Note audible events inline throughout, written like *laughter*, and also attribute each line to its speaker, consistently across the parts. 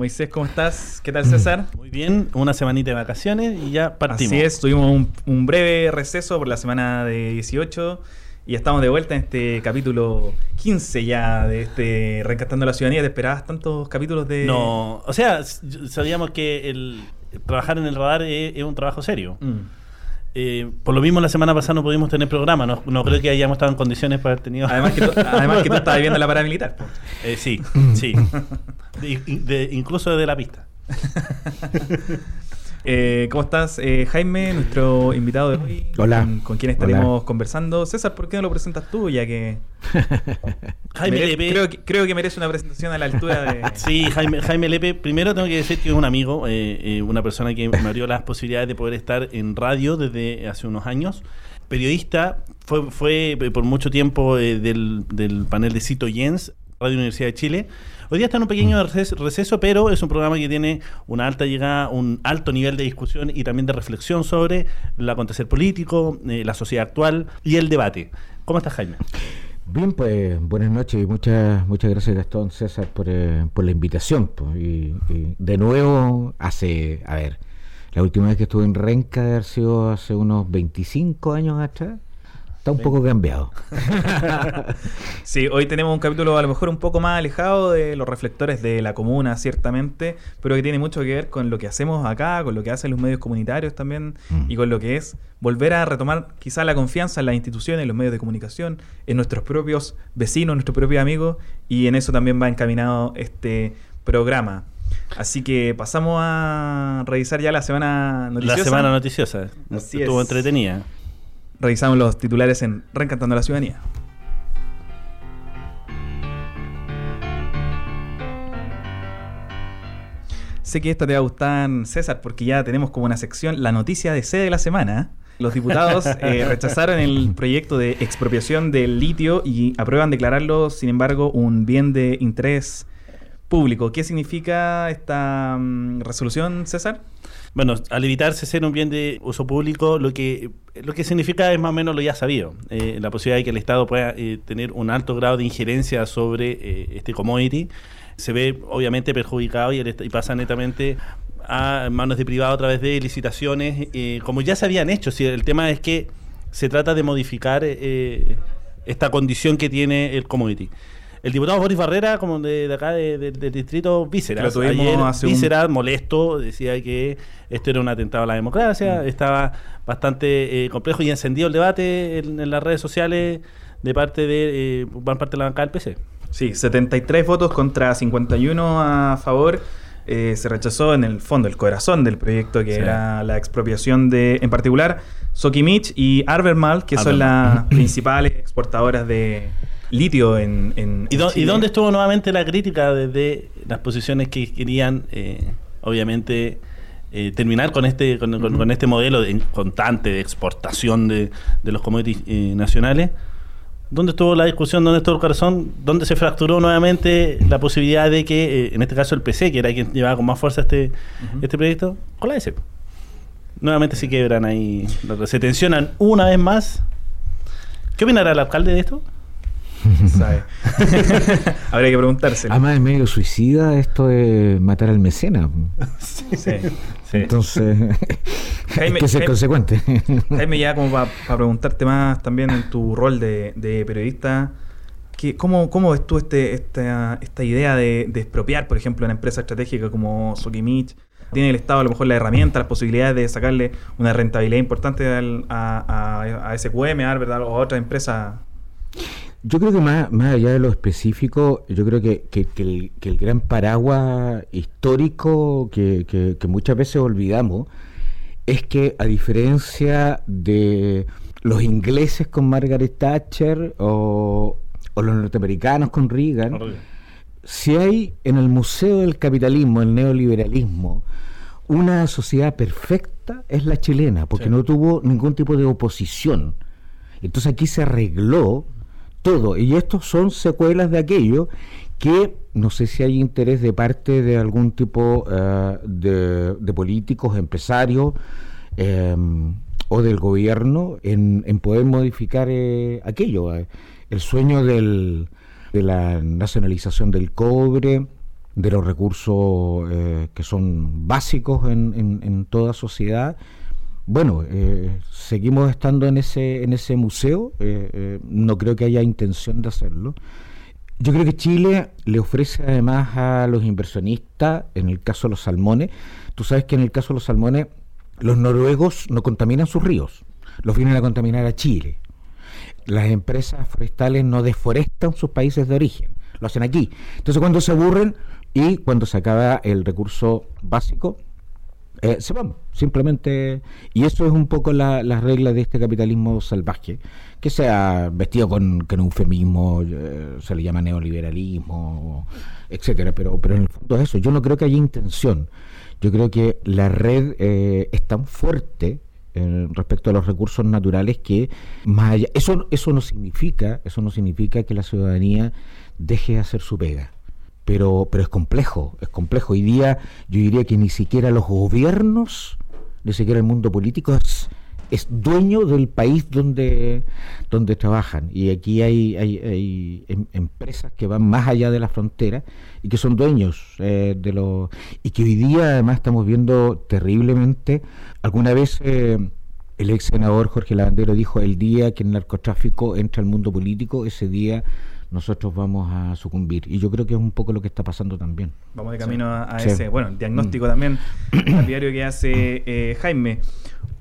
Speaker 1: Moisés, ¿cómo estás? ¿Qué tal, César? *clears throat*
Speaker 2: Muy bien, una semanita de vacaciones y ya partimos.
Speaker 1: Así es, tuvimos un, un breve receso por la semana de 18 y estamos de vuelta en este capítulo 15 ya de este Reencantando la Ciudadanía. ¿Te esperabas tantos capítulos de...?
Speaker 2: No, o sea, sabíamos que el trabajar en el radar es, es un trabajo serio.
Speaker 1: Mm.
Speaker 2: Eh, por lo mismo la semana pasada no pudimos tener programa, no, no creo que hayamos estado en condiciones para haber tenido...
Speaker 1: Además que, tú, *laughs* además que tú estabas viviendo la paramilitar.
Speaker 2: Eh, sí, sí. De- de- incluso desde la pista. *laughs*
Speaker 1: Eh, ¿Cómo estás, eh, Jaime, nuestro invitado de hoy?
Speaker 3: Hola.
Speaker 1: Con, con quien estaremos
Speaker 3: Hola.
Speaker 1: conversando. César, ¿por qué no lo presentas tú? Ya que, *laughs*
Speaker 2: Jaime
Speaker 1: mere-
Speaker 2: Lepe...
Speaker 1: creo, que creo que merece una presentación a la altura de... *laughs*
Speaker 2: Sí, Jaime, Jaime Lepe, primero tengo que decir que es un amigo, eh, eh, una persona que me abrió las posibilidades de poder estar en radio desde hace unos años. Periodista, fue, fue eh, por mucho tiempo eh, del, del panel de Cito Jens, Radio Universidad de Chile. Hoy día está en un pequeño reces- receso, pero es un programa que tiene una alta llegada, un alto nivel de discusión y también de reflexión sobre el acontecer político, eh, la sociedad actual y el debate. ¿Cómo estás, Jaime?
Speaker 3: Bien, pues buenas noches y muchas muchas gracias Gastón César por, eh, por la invitación. pues, y, y de nuevo, hace, a ver, la última vez que estuve en Renca debe haber sido hace unos 25 años atrás. Está un poco cambiado. *laughs*
Speaker 1: Sí, hoy tenemos un capítulo a lo mejor un poco más alejado de los reflectores de la comuna, ciertamente, pero que tiene mucho que ver con lo que hacemos acá, con lo que hacen los medios comunitarios también
Speaker 3: Mm.
Speaker 1: y con lo que es volver a retomar quizá la confianza en las instituciones, en los medios de comunicación, en nuestros propios vecinos, nuestros propios amigos y en eso también va encaminado este programa. Así que pasamos a revisar ya la semana noticiosa.
Speaker 2: La semana noticiosa.
Speaker 1: Así
Speaker 2: Estuvo
Speaker 1: es.
Speaker 2: entretenida.
Speaker 1: Revisamos los titulares en Reencantando la Ciudadanía. Sé que esta te va a gustar, César, porque ya tenemos como una sección la noticia de sede de la semana. Los diputados *laughs* eh, rechazaron el proyecto de expropiación del litio y aprueban declararlo, sin embargo, un bien de interés público. ¿Qué significa esta mm, resolución, César?
Speaker 2: Bueno, al evitarse ser un bien de uso público, lo que lo que significa es más o menos lo ya sabido. Eh, la posibilidad de que el Estado pueda eh, tener un alto grado de injerencia sobre eh, este commodity se ve obviamente perjudicado y, el y pasa netamente a manos de privado a través de licitaciones, como ya se habían hecho. Si el tema es que se trata de modificar esta condición que tiene el commodity. El diputado Boris Barrera, como de, de acá de- de- del distrito
Speaker 1: tuvimos
Speaker 2: ayer
Speaker 1: hace un-
Speaker 2: Vísceras, molesto, decía que esto era un atentado a la democracia,
Speaker 1: Mm.
Speaker 2: estaba bastante eh, complejo y encendido el debate en, en las redes sociales de parte de eh, parte de la bancada del PC.
Speaker 1: Sí, 73 votos contra 51 a favor. Eh, se rechazó en el fondo, el corazón del proyecto, que
Speaker 2: Sí.
Speaker 1: era la expropiación de, en particular, Sokimich y Arbermal, que son las principales exportadoras de litio en, en-
Speaker 2: ¿Y,
Speaker 1: en
Speaker 2: dónde estuvo nuevamente la crítica desde las posiciones que querían, eh, obviamente, eh, terminar con este con, este modelo de- constante de exportación de, de los commodities eh, nacionales? ¿Dónde estuvo la discusión? ¿Dónde estuvo el corazón? ¿Dónde se fracturó nuevamente la posibilidad de que, eh, en este caso, el PC, que era quien llevaba con más fuerza este, este proyecto, con la S? Nuevamente se quebran ahí, se tensionan una vez más. ¿Qué opinará el alcalde de esto? *laughs*
Speaker 1: sabe? *laughs* Habría que preguntárselo.
Speaker 3: Además es medio suicida esto de matar al mecenas.
Speaker 1: Sí.
Speaker 3: Entonces, *laughs*
Speaker 1: Jaime-
Speaker 3: hay que ser
Speaker 1: Jaime-
Speaker 3: consecuente.
Speaker 1: Jaime, ya como para preguntarte más también en tu rol de, de periodista, ¿qué- cómo, ¿cómo ves tú este, esta, esta idea de, de expropiar, por ejemplo, una empresa estratégica como Sokimich? ¿Tiene el Estado a lo mejor la herramienta, las posibilidades de sacarle una rentabilidad importante al- a, a, a SQM, a Arbor, o a otras empresas?
Speaker 3: Yo creo que más, más allá de lo específico, yo creo que, que- que el, que el gran paraguas histórico que, que- muchas veces olvidamos es que a diferencia de los ingleses con Margaret Thatcher o, o los norteamericanos con Reagan, si hay en el Museo del Capitalismo, el neoliberalismo, una sociedad perfecta, es la chilena, porque
Speaker 2: Sí.
Speaker 3: no tuvo ningún tipo de oposición. Entonces aquí se arregló todo, y estos son secuelas de aquello que no sé si hay interés de parte de algún tipo eh, de, de políticos, empresarios eh, o del gobierno en, poder modificar eh, aquello. eh. El sueño del, de la nacionalización del cobre, de los recursos que son básicos en, en, toda sociedad. Bueno, eh, seguimos estando en ese, en ese museo, no creo que haya intención de hacerlo. Yo creo que Chile le ofrece además a los inversionistas, en el caso de los salmones, tú sabes que en el caso de los salmones, los noruegos no contaminan sus ríos, los vienen a contaminar a Chile. Las empresas forestales no deforestan sus países de origen, lo hacen aquí. Entonces cuando se aburren y cuando se acaba el recurso básico, eh, se van, simplemente. Y eso es un poco la, regla de este capitalismo salvaje, que sea vestido con, con eufemismo, eh, se le llama neoliberalismo, etcétera, pero, pero en el fondo es eso. Yo no creo que haya intención. Yo creo que la red eh, es tan fuerte respecto a los recursos naturales que más allá, eso eso no significa eso no significa que la ciudadanía deje de hacer su pega pero, pero es complejo, es complejo. Hoy día yo diría que ni siquiera los gobiernos, ni siquiera el mundo político es, es dueño del país donde, donde trabajan. Y aquí hay, hay, em, empresas que van más allá de la frontera y que son dueños eh, de los... Y que hoy día además estamos viendo terriblemente, alguna vez... Eh, el ex senador Jorge Lavandero dijo, el día que el narcotráfico entra al mundo político, ese día nosotros vamos a sucumbir. Y yo creo que es un poco lo que está pasando también.
Speaker 1: Vamos de camino a, ese, bueno, el diagnóstico mm. también, *clears throat* al diario que hace eh, Jaime.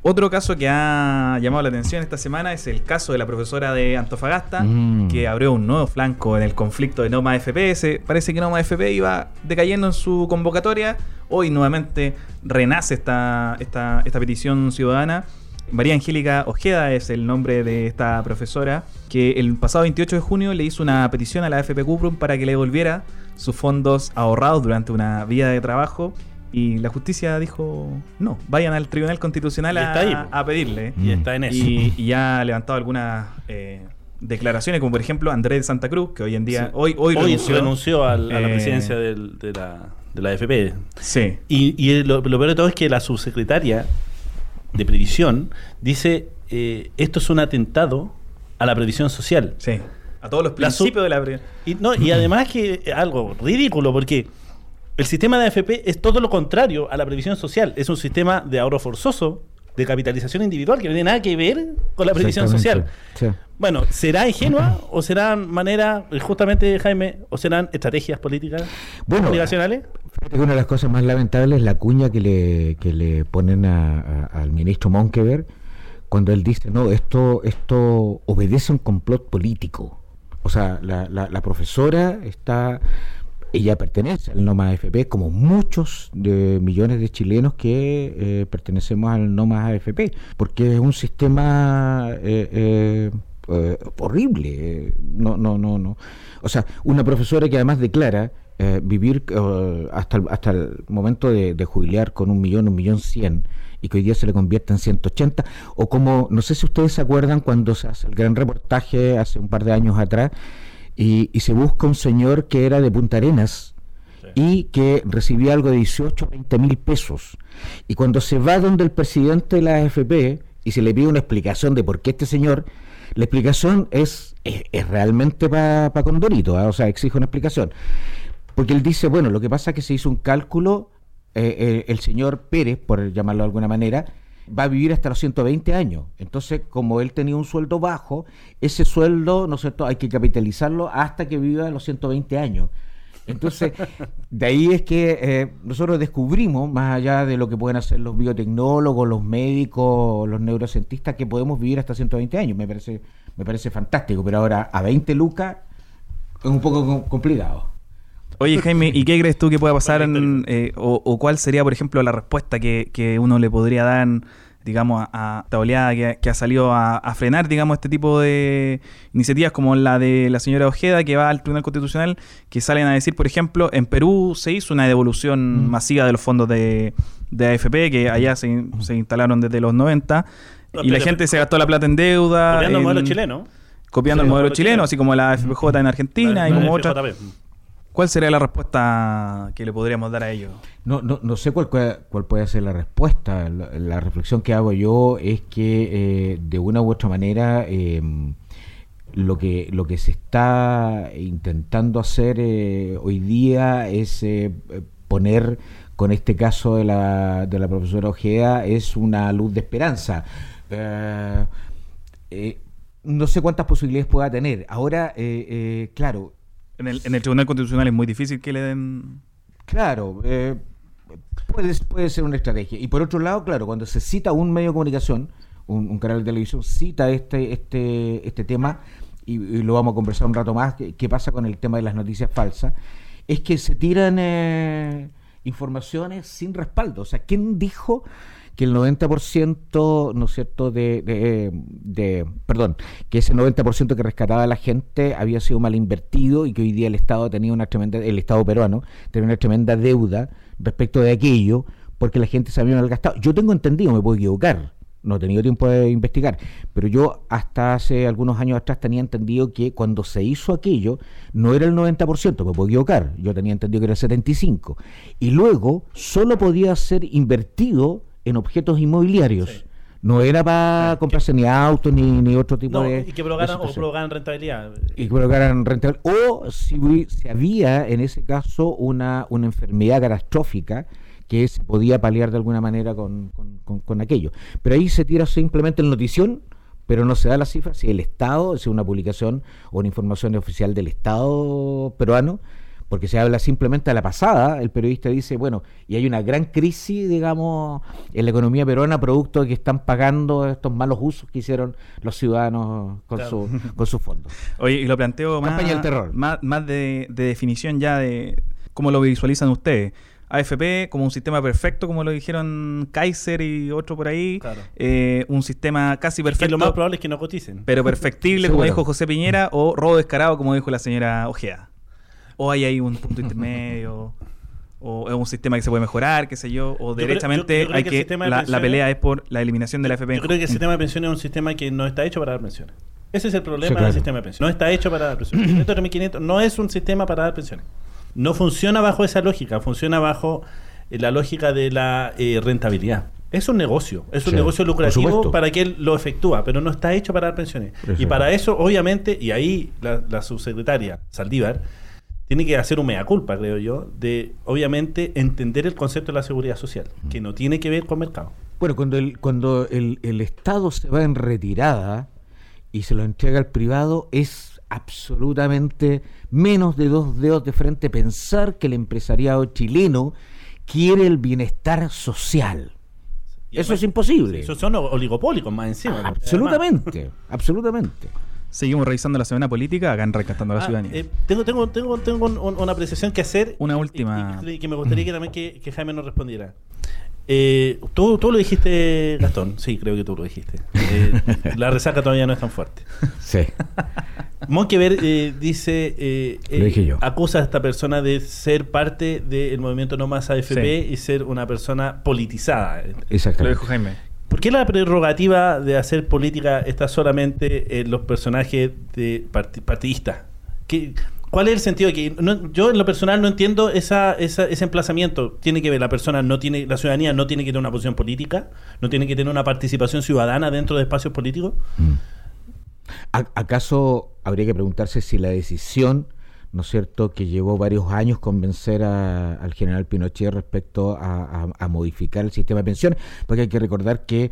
Speaker 1: Otro caso que ha llamado la atención esta semana es el caso de la profesora de Antofagasta, mm. que abrió un nuevo flanco en el conflicto de Noma FPS. Parece que Noma FP iba decayendo en su convocatoria. Hoy nuevamente renace esta, esta, esta petición ciudadana María Angélica Ojeda es el nombre de esta profesora, que el pasado 28 de junio le hizo una petición a la FP Cuprum para que le devolviera sus fondos ahorrados durante una vida de trabajo. Y la justicia dijo, no, vayan al Tribunal Constitucional a, pedirle.
Speaker 2: Y está en eso.
Speaker 1: Y, ya ha levantado algunas eh, declaraciones, como por ejemplo Andrés de Santa Cruz, que hoy en día, hoy, hoy,
Speaker 2: renunció, a, la eh, presidencia de, la, de la FP.
Speaker 1: Sí.
Speaker 2: Y, lo, lo, peor de todo es que la subsecretaria de previsión dice eh, esto es un atentado a la previsión social.
Speaker 1: Sí. A todos los principios de la
Speaker 2: previsión. Y, no, y además que algo ridículo, porque el sistema de AFP es todo lo contrario a la previsión social. Es un sistema de ahorro forzoso, de capitalización individual, que no tiene nada que ver con la previsión social. Bueno, ¿será ingenua o serán manera, justamente Jaime, o serán estrategias políticas
Speaker 3: bueno, obligacionales? una de las cosas más lamentables es la cuña que le, que le ponen al ministro Monkever cuando él dice, no, esto, esto obedece a un complot político. O sea, la, la, profesora está, ella pertenece al NOMA AFP, como muchos de millones de chilenos que eh, pertenecemos al NOMA AFP, porque es un sistema eh, eh, horrible. no, no, no, no. O sea, una profesora que además declara eh, vivir eh, hasta, el, hasta el momento de, jubilar con un millón, un millón cien, y que hoy día se le convierte en 180, o como, no sé si ustedes se acuerdan cuando se hace el gran reportaje hace un par de años atrás, y, se busca un señor que era de Punta Arenas, y que recibía algo de 18 o 20 mil pesos. Y cuando se va donde el presidente de la AFP y se le pide una explicación de por qué este señor, la explicación es, es, realmente para pa Condorito, ¿ah? o sea, exige una explicación. Porque él dice, bueno, lo que pasa es que se hizo un cálculo, eh, eh, el señor Pérez, por llamarlo de alguna manera, va a vivir hasta los 120 años. Entonces, como él tenía un sueldo bajo, ese sueldo, ¿no es cierto?, hay que capitalizarlo hasta que viva los 120 años. Entonces, de ahí es que eh, nosotros descubrimos, más allá de lo que pueden hacer los biotecnólogos, los médicos, los neurocientistas, que podemos vivir hasta 120 años. Me parece, me parece fantástico, pero ahora a 20 lucas es un poco complicado.
Speaker 1: Oye, Jaime, ¿y qué crees tú que pueda pasar eh, o, cuál sería, por ejemplo, la respuesta que, uno le podría dar, digamos, a, esta oleada que, ha salido a, frenar, digamos, este tipo de iniciativas como la de la señora Ojeda, que va al Tribunal Constitucional, que salen a decir, por ejemplo, en Perú se hizo una devolución mm. masiva de los fondos de, de AFP, que allá se, instalaron desde los 90, y la gente se gastó la plata en deuda.
Speaker 2: Copiando el modelo chileno.
Speaker 1: Copiando el modelo chileno, así como la FPJ en Argentina y como otras. ¿Cuál sería la respuesta que le podríamos dar a ellos?
Speaker 3: No, no, no sé cuál, cuál puede ser la respuesta. La, reflexión que hago yo es que eh, de una u otra manera em, lo que, lo que se está intentando hacer eh, hoy día es eh, poner, con este caso de la, de la profesora Ojeda, es una luz de esperanza. Eh, no sé cuántas posibilidades pueda tener. Ahora, claro.
Speaker 1: En el, Tribunal Constitucional es muy difícil que le den.
Speaker 3: Claro, puede, puede ser una estrategia. Y por otro lado, claro, cuando se cita un medio de comunicación, un, canal de televisión cita este, este, este tema, y, lo vamos a conversar un rato más, qué pasa con el tema de las noticias falsas, es que se tiran eh, informaciones sin respaldo. O sea, ¿quién dijo que el 90%, ¿no es cierto?, de, de, perdón, que ese 90% que rescataba a la gente había sido mal invertido y que hoy día el Estado tenía una tremenda, el Estado peruano tenía una tremenda deuda respecto de aquello porque la gente se había malgastado. Yo tengo entendido, me puedo equivocar, no he tenido tiempo de investigar, pero yo hasta hace algunos años atrás tenía entendido que cuando se hizo aquello no era el 90%, me puedo equivocar, yo tenía entendido que era el 75%, y luego solo podía ser invertido en objetos inmobiliarios. No era para comprarse ni autos ni, ni otro tipo de.
Speaker 2: Y que provocaran, o provocaran rentabilidad.
Speaker 3: Y que provocaran rentabilidad. O si, si había en ese caso una, una enfermedad catastrófica que se podía paliar de alguna manera con, con, aquello. Pero ahí se tira simplemente la notición, pero no se da la cifra si el Estado, si una publicación o una información oficial del Estado peruano, porque se habla simplemente a la pasada, el periodista dice, bueno, y hay una gran crisis, digamos, en la economía peruana, producto de que están pagando estos malos usos que hicieron los ciudadanos con, su, *laughs* con sus fondos.
Speaker 1: Oye, y lo planteo más,
Speaker 3: terror.
Speaker 1: más, más de, de definición ya de cómo lo visualizan ustedes. AFP como un sistema perfecto, como lo dijeron Kaiser y otro por ahí. Eh, un sistema casi perfecto.
Speaker 2: lo más probable es que no coticen.
Speaker 1: Pero perfectible, *laughs* como dijo José Piñera, o robo descarado, como dijo la señora Ojea. O hay ahí un punto intermedio. o es un sistema que se puede mejorar, qué sé yo, o derechamente hay que, la, pelea es por la eliminación de la AFP.
Speaker 2: Yo creo que el sistema de pensiones es un sistema que no está hecho para dar pensiones. Ese es el problema del sistema de pensiones. No está hecho para dar pensiones. *clears throat* El no es un sistema para dar pensiones no funciona bajo esa lógica, funciona bajo eh, la lógica de la eh, rentabilidad. Es un negocio, es un negocio lucrativo para quien lo efectúa, pero no está hecho para dar pensiones. Y para eso, obviamente, y ahí la, subsecretaria Saldívar tiene que hacer un mea culpa, creo yo, de obviamente entender el concepto de la seguridad social, que no tiene que ver con mercado.
Speaker 3: Bueno, cuando el, cuando el, el Estado se va en retirada y se lo entrega al privado, es absolutamente menos de dos dedos de frente pensar que el empresariado chileno quiere el bienestar social. Eso es imposible.
Speaker 2: Eso son oligopólicos más encima.
Speaker 3: absolutamente, absolutamente.
Speaker 1: Seguimos revisando la semana política acá en Recastando la ah, Ciudadanía.
Speaker 2: Eh, tengo, tengo, tengo, tengo una apreciación que hacer.
Speaker 1: Una última.
Speaker 2: Y, que me gustaría que también que Jaime nos respondiera. Eh, ¿tú, ¿tú, lo dijiste, Gastón. Sí, creo que tú lo dijiste. Eh, la resaca todavía no es tan fuerte. *laughs*
Speaker 3: Sí.
Speaker 2: Monkever eh, dice, eh, eh acusa a esta persona de ser parte del movimiento No Más AFP y ser una persona politizada.
Speaker 3: Exacto.
Speaker 1: Lo dijo Jaime.
Speaker 2: ¿Por qué la prerrogativa de hacer política está solamente en los personajes de partidistas? ¿Qué, ¿Cuál es el sentido que yo en lo personal no entiendo ese emplazamiento? Tiene que ver la persona no tiene la ciudadanía no tiene que tener una posición política, no tiene que tener una participación ciudadana dentro de espacios políticos. Mm.
Speaker 3: ¿Acaso habría que preguntarse si la decisión, ¿no es cierto?, que llevó varios años convencer al general Pinochet respecto a, modificar el sistema de pensiones, porque hay que recordar que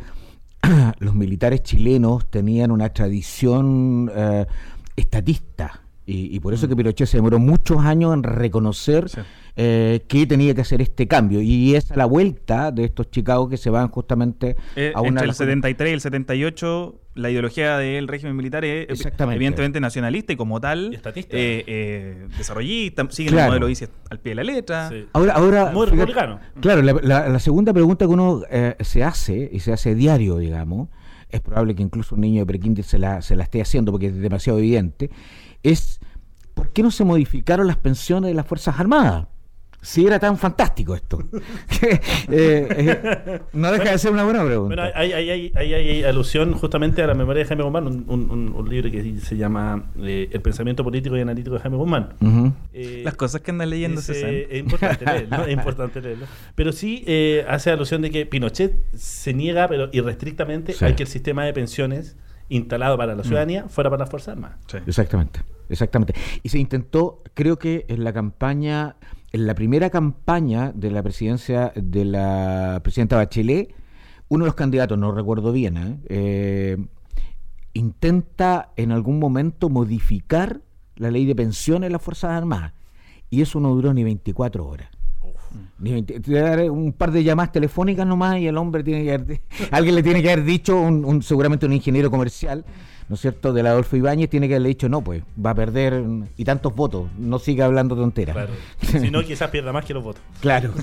Speaker 3: *clears throat* los militares chilenos tenían una tradición eh, estatista y, por eso que mm. Pinochet se demoró muchos años en reconocer eh, que tenía que hacer este cambio. Y es a la vuelta de estos Chicago que se van justamente
Speaker 1: eh, a una... Entre el 73 y el 78, la ideología del régimen militar es evidentemente nacionalista y como tal eh, eh, desarrollista, sigue el modelo dice al pie de la letra.
Speaker 3: Ahora, ahora Claro, la, segunda pregunta que uno se hace, y se hace diario, digamos, es probable que incluso un niño de prekinder se la, se la esté haciendo porque es demasiado evidente, es ¿por qué no se modificaron las pensiones de las Fuerzas Armadas? Si era tan fantástico esto. *laughs* *laughs* Eh, eh, no deja de ser una buena pregunta.
Speaker 2: Bueno, hay, hay, hay, alusión justamente a la memoria de Jaime Guzmán, un, libro que se llama eh, El pensamiento político y analítico de Jaime Guzmán.
Speaker 1: Las cosas que andan leyendo
Speaker 2: es, es importante leerlo, es importante leerlo. Pero sí hace alusión de que Pinochet se niega, pero irrestrictamente, a que el sistema de pensiones instalado para la ciudadanía fuera para las Fuerzas Armadas.
Speaker 1: Sí.
Speaker 3: Exactamente, exactamente. Y se intentó, creo que en la campaña, en la primera campaña de la presidencia de la presidenta Bachelet, uno de los candidatos, no recuerdo bien, ¿eh? Eh, intenta en algún momento modificar la ley de pensiones de las Fuerzas Armadas. Y eso no duró ni 24 horas. Ni 20 te voy a dar un par de llamadas telefónicas nomás y el hombre tiene que haber, *laughs* alguien le tiene que haber dicho, un, un- seguramente un ingeniero comercial, ¿no es cierto?, del Adolfo Ibáñez, tiene que haberle dicho, no, pues va a perder mm, y tantos votos, no siga hablando tonteras.
Speaker 2: Claro. *laughs* si no, quizás pierda más que los votos.
Speaker 3: Claro. *laughs*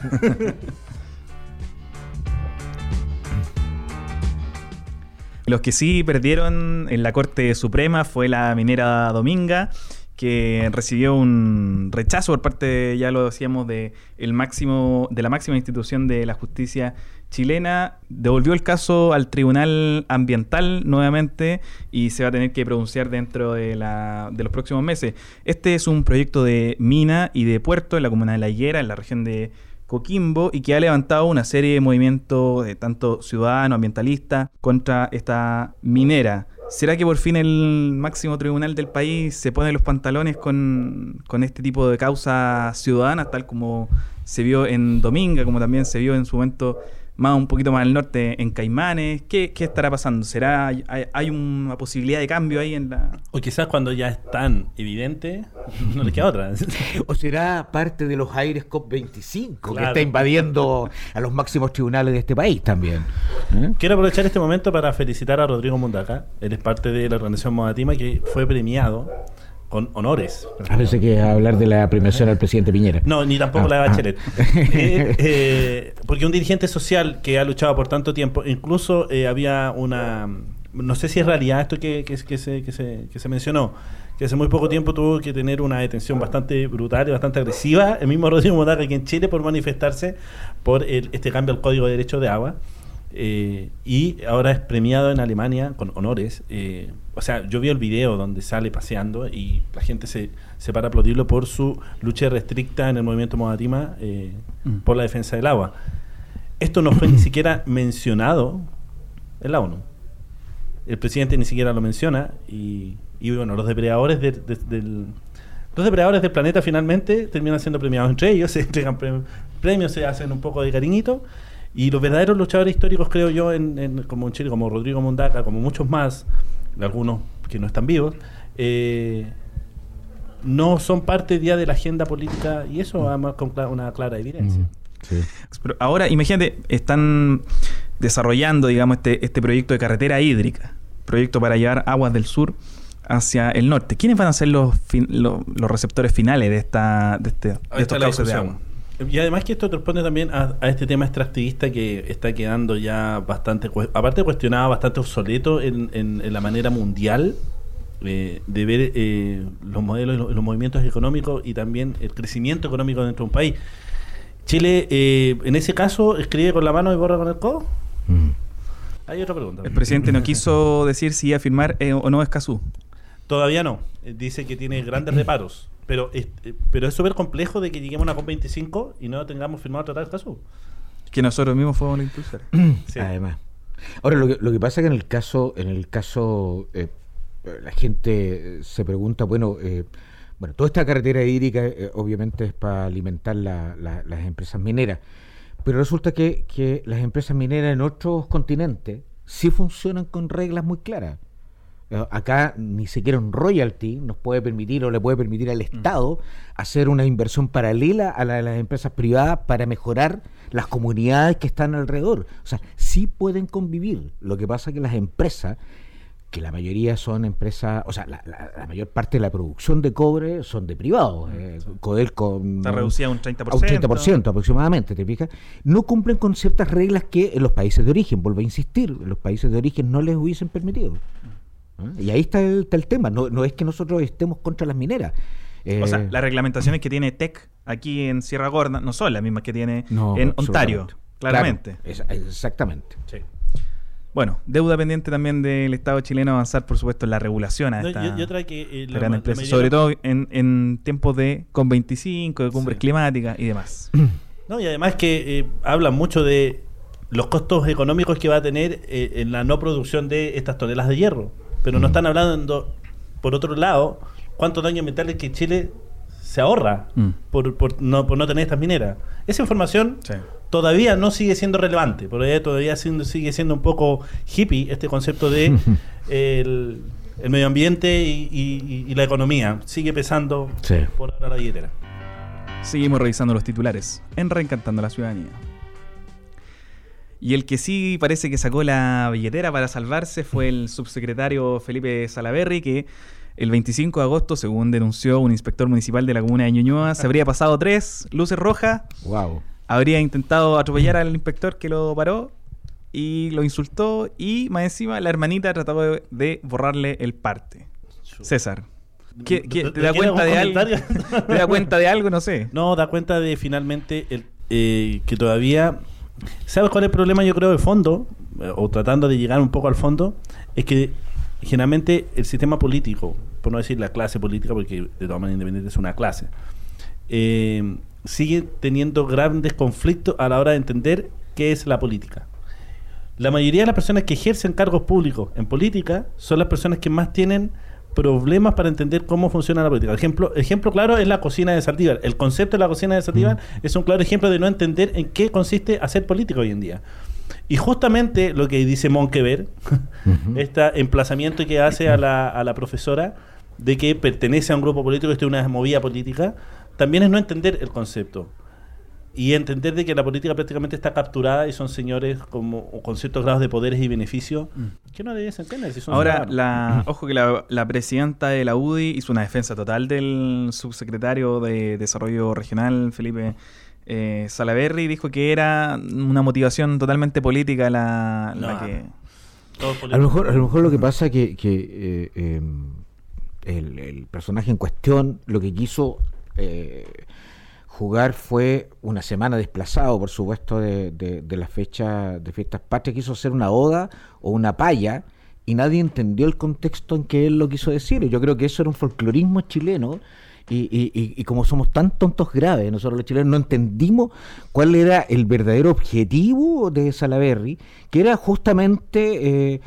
Speaker 1: Los que sí perdieron en la Corte Suprema fue la minera Dominga, que recibió un rechazo por parte, ya lo decíamos, de el máximo, de la máxima institución de la justicia chilena. Devolvió el caso al Tribunal Ambiental nuevamente y se va a tener que pronunciar dentro de, la, de los próximos meses. Este es un proyecto de mina y de puerto en la comuna de La Higuera, en la región de Coquimbo y que ha levantado una serie de movimientos tanto ciudadano, ambientalista contra esta minera. ¿Será que por fin el máximo tribunal del país se pone los pantalones con, con este tipo de causas ciudadanas, tal como se vio en Dominga, como también se vio en su momento más un poquito más al norte en Caimanes? ¿Qué, qué estará pasando? ¿Será hay, hay una posibilidad de cambio ahí en la...?
Speaker 2: O quizás cuando ya es tan evidente, no le queda otra. *laughs*
Speaker 3: o será parte de los aires COP25 que está invadiendo a los máximos tribunales de este país también. ¿Eh?
Speaker 2: Quiero aprovechar este momento para felicitar a Rodrigo Mundaca. Él es parte de la organización Modatima que fue premiado con honores.
Speaker 3: A veces que hablar de la premiación al presidente Piñera.
Speaker 2: No, ni tampoco
Speaker 3: Ah,
Speaker 2: la de
Speaker 3: ah.
Speaker 2: Bachelet. *laughs* Eh, eh, porque un dirigente social que ha luchado por tanto tiempo, incluso eh, había una. No sé si es realidad esto que, que, que se, que, se, que se mencionó, que hace muy poco tiempo tuvo que tener una detención bastante brutal y bastante agresiva, el mismo Rodrigo Modaca aquí en Chile, por manifestarse por el- este cambio al Código de Derecho de Agua. Eh, y ahora es premiado en Alemania con honores. eh, o sea, yo vi el video donde sale paseando y la gente se, se para a aplaudirlo por su lucha restricta en el movimiento Modatima eh,
Speaker 1: Mm.
Speaker 2: por la defensa del agua. Esto no fue ni *clears throat* siquiera mencionado en la ONU. El presidente ni siquiera lo menciona y, y bueno, los depredadores del, de- del- los depredadores del planeta finalmente terminan siendo premiados entre ellos, *laughs* se entregan pre- premios, se hacen un poco de cariñito y los verdaderos luchadores históricos creo yo en, en- como en Chile, como Rodrigo Mundaca, como muchos más, algunos que no están vivos, eh, no son parte ya de la agenda política y eso además con una clara evidencia.
Speaker 3: Mm, sí.
Speaker 1: Pero ahora, imagínate, están desarrollando, digamos, este, este proyecto de carretera hídrica, proyecto para llevar aguas del sur hacia el norte. ¿Quiénes van a ser los, fin- lo- los receptores finales de, esta, de, este, de estos cauces de agua?
Speaker 2: Y además que esto responde también a, a este tema extractivista que está quedando ya bastante, aparte cuestionado, bastante obsoleto en, en- en la manera mundial eh, de ver eh, los modelos y los, los movimientos económicos y también el crecimiento económico dentro de un país. Chile, eh, en ese caso, escribe con la mano y borra con el codo.
Speaker 3: Mm.
Speaker 2: Hay otra pregunta.
Speaker 1: El presidente no quiso decir si iba a firmar eh, o no Escazú.
Speaker 2: Todavía no. Eh, Dice que tiene grandes reparos. Pero es, eh, pero es súper complejo de que lleguemos a una COP25 y no tengamos firmado el Tratado de Escazú.
Speaker 1: Que nosotros mismos fuimos los impulsores. *clears throat*
Speaker 2: Sí.
Speaker 3: Además. Ahora, lo que, lo que pasa es que en el caso, en el caso, eh, la gente eh, se pregunta, bueno, eh, bueno, toda esta carretera hídrica eh, obviamente es para alimentar la- la- las empresas mineras, pero resulta que, que las empresas mineras en otros continentes sí funcionan con reglas muy claras. Eh, Acá ni siquiera un royalty nos puede permitir o le puede permitir al Estado hacer una inversión paralela a la de las empresas privadas para mejorar las comunidades que están alrededor. O sea, sí pueden convivir. Lo que pasa es que las empresas, que la mayoría son empresas, o sea, la, la- la mayor parte de la producción de cobre son de privados. Eh, Codelco
Speaker 1: Está reducida a un 30%.
Speaker 3: a un 30% aproximadamente, ¿te fijas? No cumplen con ciertas reglas que en los países de origen, vuelvo a insistir, en los países de origen no les hubiesen permitido. ¿Ah? Y ahí está el, está el tema, no, no es que nosotros estemos contra las mineras.
Speaker 1: O sea,
Speaker 3: Eh,
Speaker 1: las reglamentaciones que tiene TEC aquí en Sierra Gorda no son las mismas que tiene
Speaker 3: no,
Speaker 1: en Ontario, claramente.
Speaker 3: Claro, es- exactamente.
Speaker 2: Sí.
Speaker 1: Bueno, deuda pendiente también del Estado chileno avanzar, por supuesto, en la regulación a
Speaker 2: No,
Speaker 1: esta,
Speaker 2: y, y otra que eh, la
Speaker 1: gran
Speaker 2: la
Speaker 1: empresa, sobre todo en, en tiempos de COP25, de cumbres
Speaker 2: Sí.
Speaker 1: climáticas y demás. *clears throat*
Speaker 2: No, y además que eh, hablan mucho de los costos económicos que va a tener eh, en la no producción de estas toneladas de hierro. Pero no
Speaker 3: Mm.
Speaker 2: están hablando, por otro lado, cuántos daños ambientales que Chile se ahorra
Speaker 1: Mm.
Speaker 2: por, por no, por no tener estas mineras. Esa información
Speaker 1: Sí.
Speaker 2: todavía no sigue siendo relevante, todavía siendo- sigue siendo un poco hippie este concepto de *laughs* el, el medio ambiente y, y- y la economía. Sigue pesando
Speaker 3: Sí.
Speaker 2: por ahora la billetera.
Speaker 1: Seguimos revisando los titulares en Reencantando a la Ciudadanía. Y el que sí parece que sacó la billetera para salvarse fue el subsecretario Felipe Salaverry, que el 25 de agosto, según denunció un inspector municipal de la comuna de Ñuñoa, se habría pasado tres luces rojas,
Speaker 3: Wow.
Speaker 1: habría intentado atropellar al inspector que lo paró y lo insultó y más encima la hermanita trató de, de borrarle el parte. César, ¿qué- qué- ¿te da
Speaker 2: ¿Tiene
Speaker 1: cuenta de algo? ¿Te da cuenta de algo? No sé. *laughs*
Speaker 2: No, da cuenta de finalmente el, eh, que todavía... ¿Sabes cuál es el problema yo creo de fondo? Eh, O tratando de llegar un poco al fondo, es que generalmente el sistema político, por no decir la clase política, porque de todas maneras independiente es una clase, eh, sigue teniendo grandes conflictos a la hora de entender qué es la política. La mayoría de las personas que ejercen cargos públicos en política son las personas que más tienen problemas para entender cómo funciona la política. Ejemplo, ejemplo claro es la cocina de Saldívar. El concepto de la cocina de Saldívar es un claro ejemplo de no entender en qué consiste hacer política hoy en día. Y justamente lo que dice Monkever, *laughs* este emplazamiento que hace a la, a la profesora de que pertenece a un grupo político, esto es una movida política, también es no entender el concepto. Y entender de que la política prácticamente está capturada y son señores como, con ciertos grados de poderes y beneficios que no debiesen tener. Si son
Speaker 1: Ahora, la, ojo que la, la presidenta de la UDI hizo una defensa total del subsecretario de Desarrollo Regional, Felipe eh, Salaverry, dijo que era una motivación totalmente política la, la
Speaker 2: No.
Speaker 1: que...
Speaker 3: A lo mejor, a lo mejor lo que pasa que, que eh, eh, el, el personaje en cuestión lo que quiso eh, jugar fue una semana desplazado, por supuesto, de, de, la fecha de fiestas patrias, quiso hacer una oda o una paya y nadie entendió el contexto en que él lo quiso decir. Yo creo que eso era un folclorismo chileno. Y, y- y- como somos tan tontos graves, nosotros los chilenos no entendimos cuál era el verdadero objetivo de Salaberry, que era justamente eh,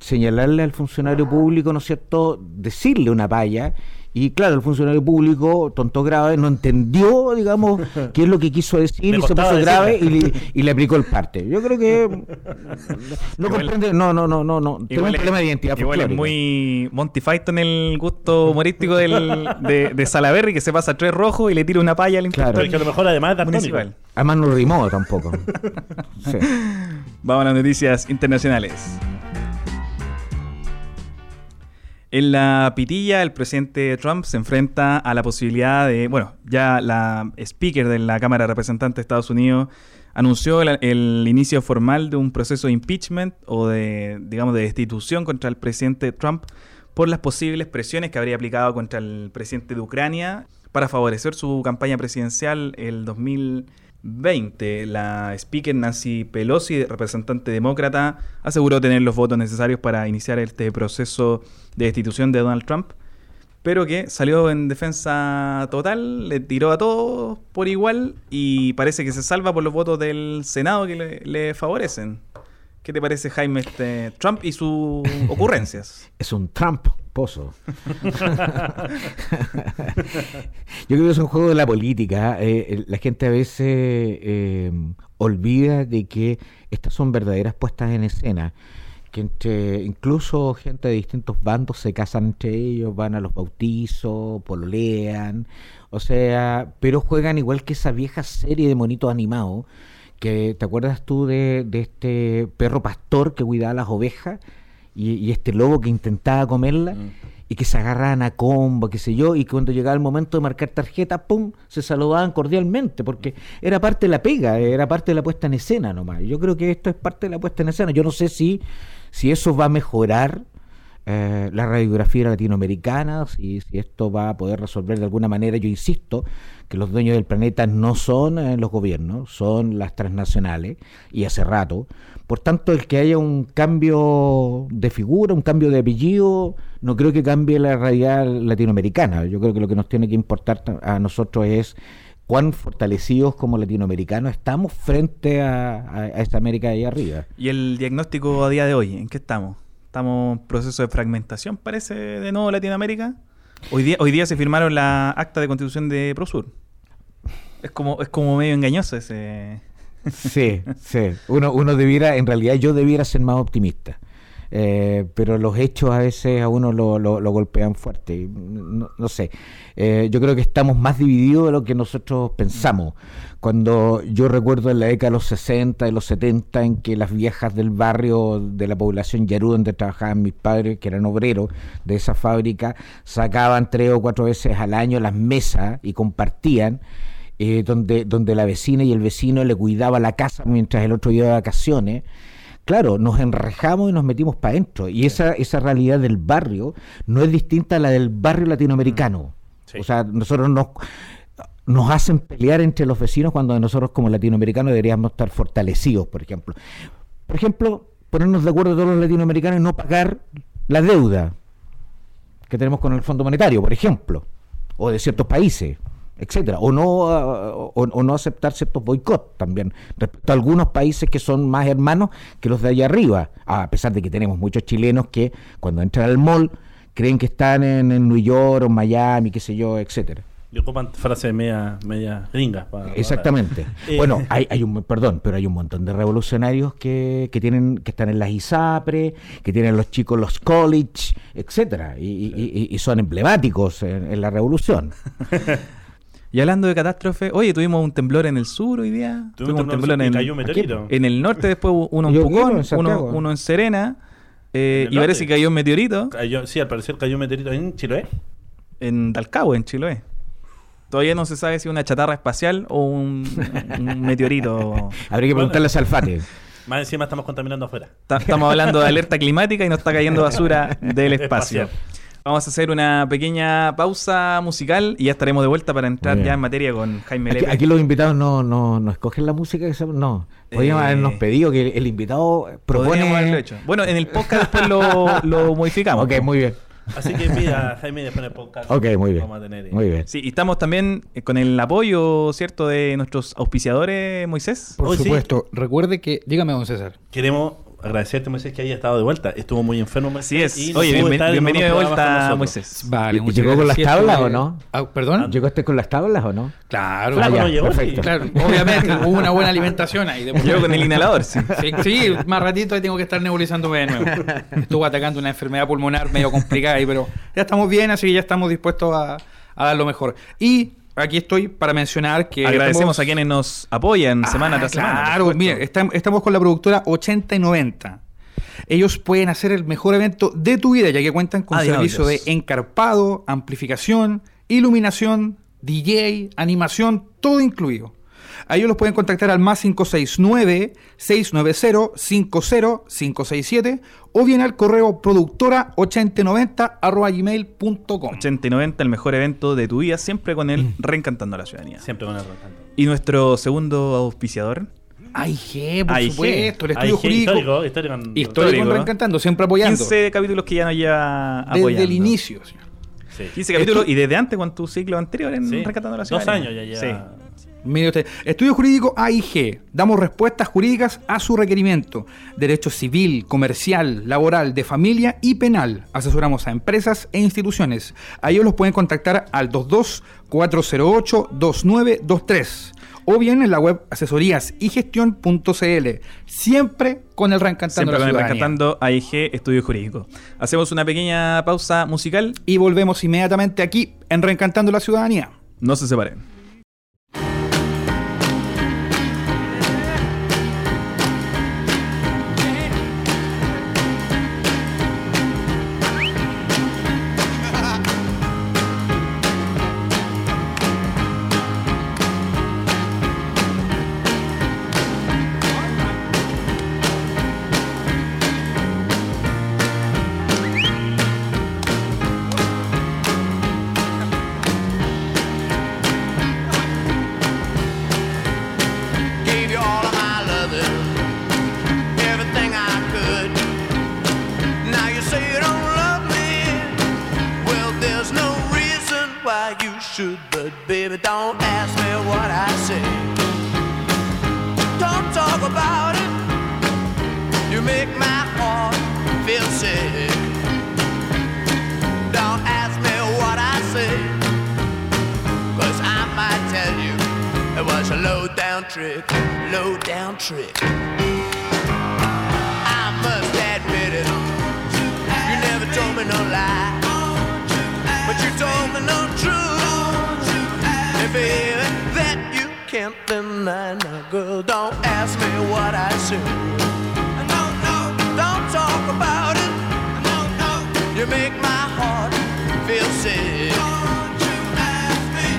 Speaker 3: señalarle al funcionario público, ¿no es cierto?, decirle una palla. Y claro, el funcionario público, tonto grave, no entendió, digamos, qué es lo que quiso decir *laughs*
Speaker 2: Me
Speaker 3: y se puso grave y le, y le aplicó el parte. Yo creo que *laughs* no
Speaker 1: Igual-
Speaker 3: comprende, no, no, no, no, no. Tengo un problema de identidad
Speaker 1: igual es muy Monty Python el gusto humorístico del, de, de Salaverry, que se pasa tres rojos y le tira una palla al
Speaker 3: Claro.
Speaker 2: Pero es que a lo mejor además es
Speaker 1: municipal.
Speaker 3: Además no rimó tampoco. *laughs* Sí.
Speaker 1: Vamos a las noticias internacionales. En la pitilla, el presidente Trump se enfrenta a la posibilidad de, bueno, ya la speaker de la Cámara de Representantes de Estados Unidos anunció el, el inicio formal de un proceso de impeachment o de, digamos, de destitución contra el presidente Trump por las posibles presiones que habría aplicado contra el presidente de Ucrania para favorecer su campaña presidencial el 2020. La speaker Nancy Pelosi, representante demócrata, aseguró tener los votos necesarios para iniciar este proceso de destitución de Donald Trump, pero que salió en defensa total, le tiró a todos por igual y parece que se salva por los votos del Senado que le, le favorecen. ¿Qué te parece, Jaime, este Trump y sus *laughs* ocurrencias?
Speaker 3: Es un Trump pozo. *laughs* Yo creo que es un juego de la política. eh, el- la gente a veces eh, olvida de que estas son verdaderas puestas en escena. Que entre, incluso gente de distintos bandos se casan entre ellos, van a los bautizos, pololean, o sea, pero juegan igual que esa vieja serie de monitos animados. Que, ¿Te acuerdas tú de, de este perro pastor que cuidaba las ovejas? Y, y este lobo que intentaba comerla
Speaker 2: Mm.
Speaker 3: y que se agarraban a combo, qué sé yo, y cuando llegaba el momento de marcar tarjeta, ¡pum! se saludaban cordialmente, porque era parte de la pega, era parte de la puesta en escena nomás. Yo creo que esto es parte de la puesta en escena. Yo no sé si, si eso va a mejorar eh, la radiografía latinoamericana, si, si esto va a poder resolver de alguna manera, yo insisto, que los dueños del planeta no son eh, los gobiernos, son las transnacionales, y hace rato. Por tanto, el que haya un cambio de figura, un cambio de apellido, no creo que cambie la realidad latinoamericana. Yo creo que lo que nos tiene que importar ta- a nosotros es cuán fortalecidos como latinoamericanos estamos frente a, a- a esta América de ahí arriba.
Speaker 1: ¿Y el diagnóstico a día de hoy? ¿En qué estamos? Estamos en proceso de fragmentación, parece, de nuevo Latinoamérica. Hoy día, hoy día se firmaron la acta de constitución de Prosur. Es como, es como medio engañoso ese.
Speaker 3: Sí, sí. Uno, uno debiera, en realidad yo debiera ser más optimista. Eh, pero los hechos a veces a uno lo, lo, golpean fuerte. No, sé, eh, yo creo que estamos más divididos de lo que nosotros pensamos. Cuando yo recuerdo en la década de los 60 y los 70 en que las viejas del barrio de la población Yarú, donde trabajaban mis padres, que eran obreros de esa fábrica, sacaban tres o cuatro veces al año las mesas y compartían. Eh, donde, donde la vecina y el vecino le cuidaba la casa mientras el otro iba de vacaciones claro, nos enrejamos y nos metimos para adentro. Y esa, esa realidad del barrio no es distinta a la del barrio latinoamericano. Mm. O sea, nosotros nos, nos hacen pelear entre los vecinos cuando nosotros como latinoamericanos deberíamos estar fortalecidos, por ejemplo. Por ejemplo, ponernos de acuerdo todos los latinoamericanos y no pagar la deuda que tenemos con el Fondo Monetario, por ejemplo, o de ciertos países etcétera, o no, uh, o, no aceptar ciertos boicots también respecto a algunos países que son más hermanos que los de allá arriba, a pesar de que tenemos muchos chilenos que cuando entran al mall creen que están en, New York o Miami, qué sé yo, etcétera.
Speaker 2: Y ocupan frases media, media gringas.
Speaker 3: Exactamente. Eh. bueno, *laughs* hay, hay un, perdón, pero hay un montón de revolucionarios que, que tienen, que están en las ISAPRE, que tienen los chicos los college, etcétera, y, y, son emblemáticos en la revolución. *laughs*
Speaker 1: Y hablando de catástrofe, oye, tuvimos un temblor en el sur hoy día. Tuvimos un temblor en, cayó un meteorito. en el norte, después uno en Pucón, uno, uno, en Serena. Eh, y parece que cayó un meteorito.
Speaker 2: sí, al parecer cayó un meteorito en Chiloé.
Speaker 1: En Talcahué, en Chiloé. Todavía no se sabe si una chatarra espacial o un, *laughs* meteorito.
Speaker 3: Habría que preguntarle a Salfate.
Speaker 2: Más encima estamos contaminando afuera.
Speaker 1: estamos hablando de alerta climática y nos está cayendo basura *laughs* del espacio. Vamos a hacer una pequeña pausa musical y ya estaremos de vuelta para entrar ya en materia con Jaime
Speaker 3: aquí, Aquí los invitados no, no, no escogen la música que se, No, podríamos eh, habernos pedido que el invitado propone...
Speaker 1: Hecho. Bueno, en el podcast después lo, lo *laughs* modificamos.
Speaker 3: Ok, muy bien.
Speaker 2: Así que mira, Jaime después el podcast.
Speaker 3: Ok, muy bien. muy bien.
Speaker 1: Sí, y estamos también eh, con el apoyo, ¿cierto?, de nuestros auspiciadores, Moisés.
Speaker 4: Por supuesto. Recuerde que, dígame, don César.
Speaker 2: Queremos agradecerte, Moisés, que haya estado de vuelta. Estuvo muy enfermo,
Speaker 1: Moisés. Sí es. Oye, bienvenido de vuelta, Moisés.
Speaker 3: Vale, ¿Y ¿Llegó con las tablas o no?
Speaker 4: Ah, ¿Perdón?
Speaker 3: ¿Llegó este con las tablas o no?
Speaker 4: Claro. Claro, no llegó, claro obviamente, hubo una buena alimentación ahí. *laughs*
Speaker 1: Llegó con el inhalador, sí.
Speaker 4: sí. más ratito ahí tengo que estar nebulizándome de nuevo. Estuvo atacando una enfermedad pulmonar medio complicada ahí, pero ya estamos bien, así que ya estamos dispuestos a, a dar lo mejor. Y aquí estoy para mencionar que.
Speaker 1: Agradecemos a quienes nos apoyan semana tras semana.
Speaker 4: Claro, mire, estamos con la productora 80 y 90. Ellos pueden hacer el mejor evento de tu vida, ya que cuentan con servicio de encarpado, amplificación, iluminación, DJ, animación, todo incluido. A ellos los pueden contactar al más 569-690-50567 o bien al correo productora 8090 gmail.com.
Speaker 1: 8090, el mejor evento de tu vida, siempre con él mm. reencantando a la ciudadanía.
Speaker 2: Siempre con él reencantando.
Speaker 1: ¿Y nuestro segundo auspiciador?
Speaker 4: AIG, por supuesto, el estudio jurídico. Histórico, histórico, histórico, reencantando, siempre apoyando.
Speaker 1: 15 capítulos que ya nos lleva
Speaker 4: apoyando. Desde el inicio, señor.
Speaker 1: Sí. 15 capítulos y desde antes, con tu ciclo anterior en sí. Rescatando la Ciudad.
Speaker 2: Dos años ya lleva. Sí.
Speaker 4: Estudio Jurídico AIG. Damos respuestas jurídicas a su requerimiento. Derecho civil, comercial, laboral, de familia y penal. Asesoramos a empresas e instituciones. A ellos los pueden contactar al 22 408 2923 o bien en la web asesorías y gestión.cl. Siempre con el Reencantando
Speaker 1: Siempre con el Reencantando AIG Estudio Jurídico. Hacemos una pequeña pausa musical
Speaker 4: y volvemos inmediatamente aquí en Reencantando la Ciudadanía.
Speaker 1: No se separen.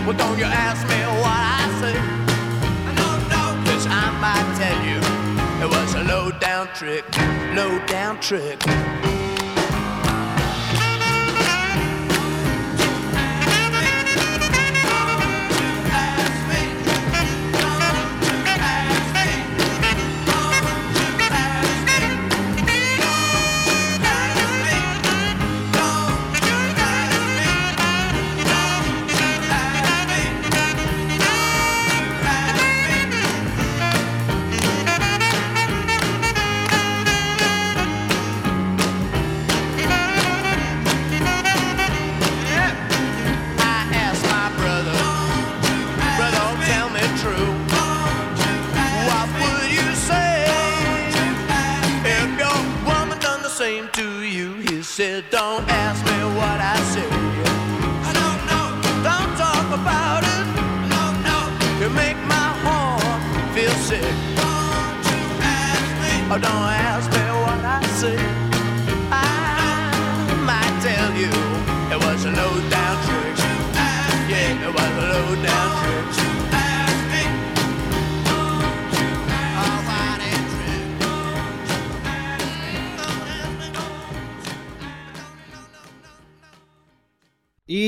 Speaker 5: Well, don't you ask me what I say? No, no, cause I might tell you it was a low down trick, low down trick.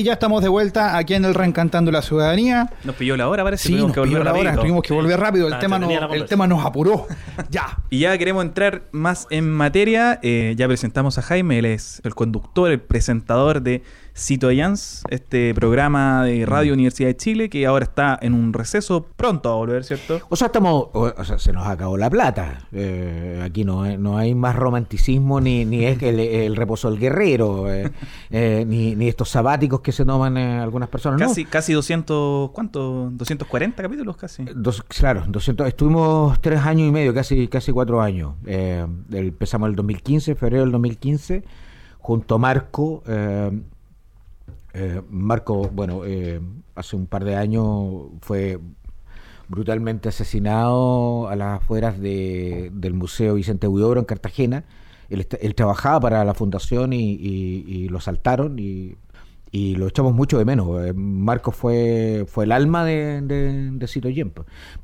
Speaker 4: Ya estamos de vuelta aquí en el Reencantando la Ciudadanía.
Speaker 1: Nos pilló la hora, parece.
Speaker 4: Sí,
Speaker 1: tuvimos
Speaker 4: nos
Speaker 1: que
Speaker 4: pilló la hora, tuvimos que volver rápido. El,
Speaker 2: Ah,
Speaker 4: tema, no-
Speaker 2: entretenida la
Speaker 4: el tema nos apuró. *laughs* ya.
Speaker 1: Y ya queremos entrar más en materia. Eh, ya presentamos a Jaime, él es el conductor, el presentador de Citoyans, este programa de Radio Universidad de Chile, que ahora está en un receso pronto a volver, ¿cierto?
Speaker 3: O sea, estamos, o, o sea, se nos acabó la plata. Eh, aquí no, hay- no hay más romanticismo ni, ni es el, el reposo del guerrero, eh, eh, ni, ni estos sabáticos que se toman eh, algunas personas. no.
Speaker 1: Casi, casi 200, ¿cuánto? 240 capítulos casi.
Speaker 3: Dos, claro, 200, estuvimos tres años y medio, casi, casi cuatro años. Eh, empezamos el 2015, febrero del 2015, junto a Marco. Eh, Marco, bueno, eh, hace un par de años fue brutalmente asesinado a las afueras de- del Museo Vicente Huidobro en Cartagena. Él trabajaba para la fundación y, y- y lo saltaron y, y lo echamos mucho de menos. Eh, Marco fue, fue el alma de, de, de Cito.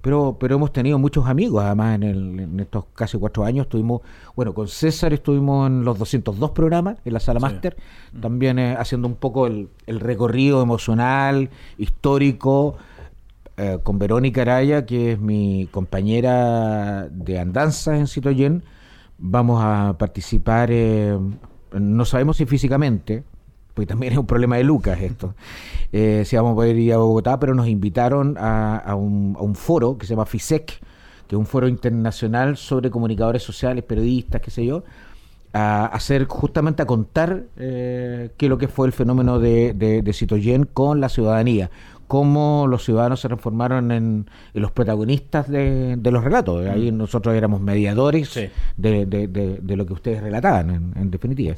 Speaker 3: Pero, pero hemos tenido muchos amigos, además, en, el- en estos casi cuatro años. Estuvimos, bueno, con César estuvimos en los 202 programas, en la sala máster, también eh, haciendo un poco el, el recorrido emocional, histórico, eh, con Verónica Araya, que es mi compañera de andanzas en Citoyen. Vamos a participar, eh, no sabemos si físicamente, porque también es un problema de Lucas esto, *laughs* eh, si vamos a poder ir a Bogotá, pero nos invitaron a, a un, a un foro que se llama FISEC, que es un foro internacional sobre comunicadores sociales, periodistas, qué sé yo, a hacer justamente a contar eh, qué es lo que fue el fenómeno de, de, de Citoyen con la ciudadanía, cómo los ciudadanos se transformaron en, en los protagonistas de, de los relatos. Ahí nosotros éramos mediadores
Speaker 2: Sí.
Speaker 3: de- de- de lo que ustedes relataban, en, en definitiva.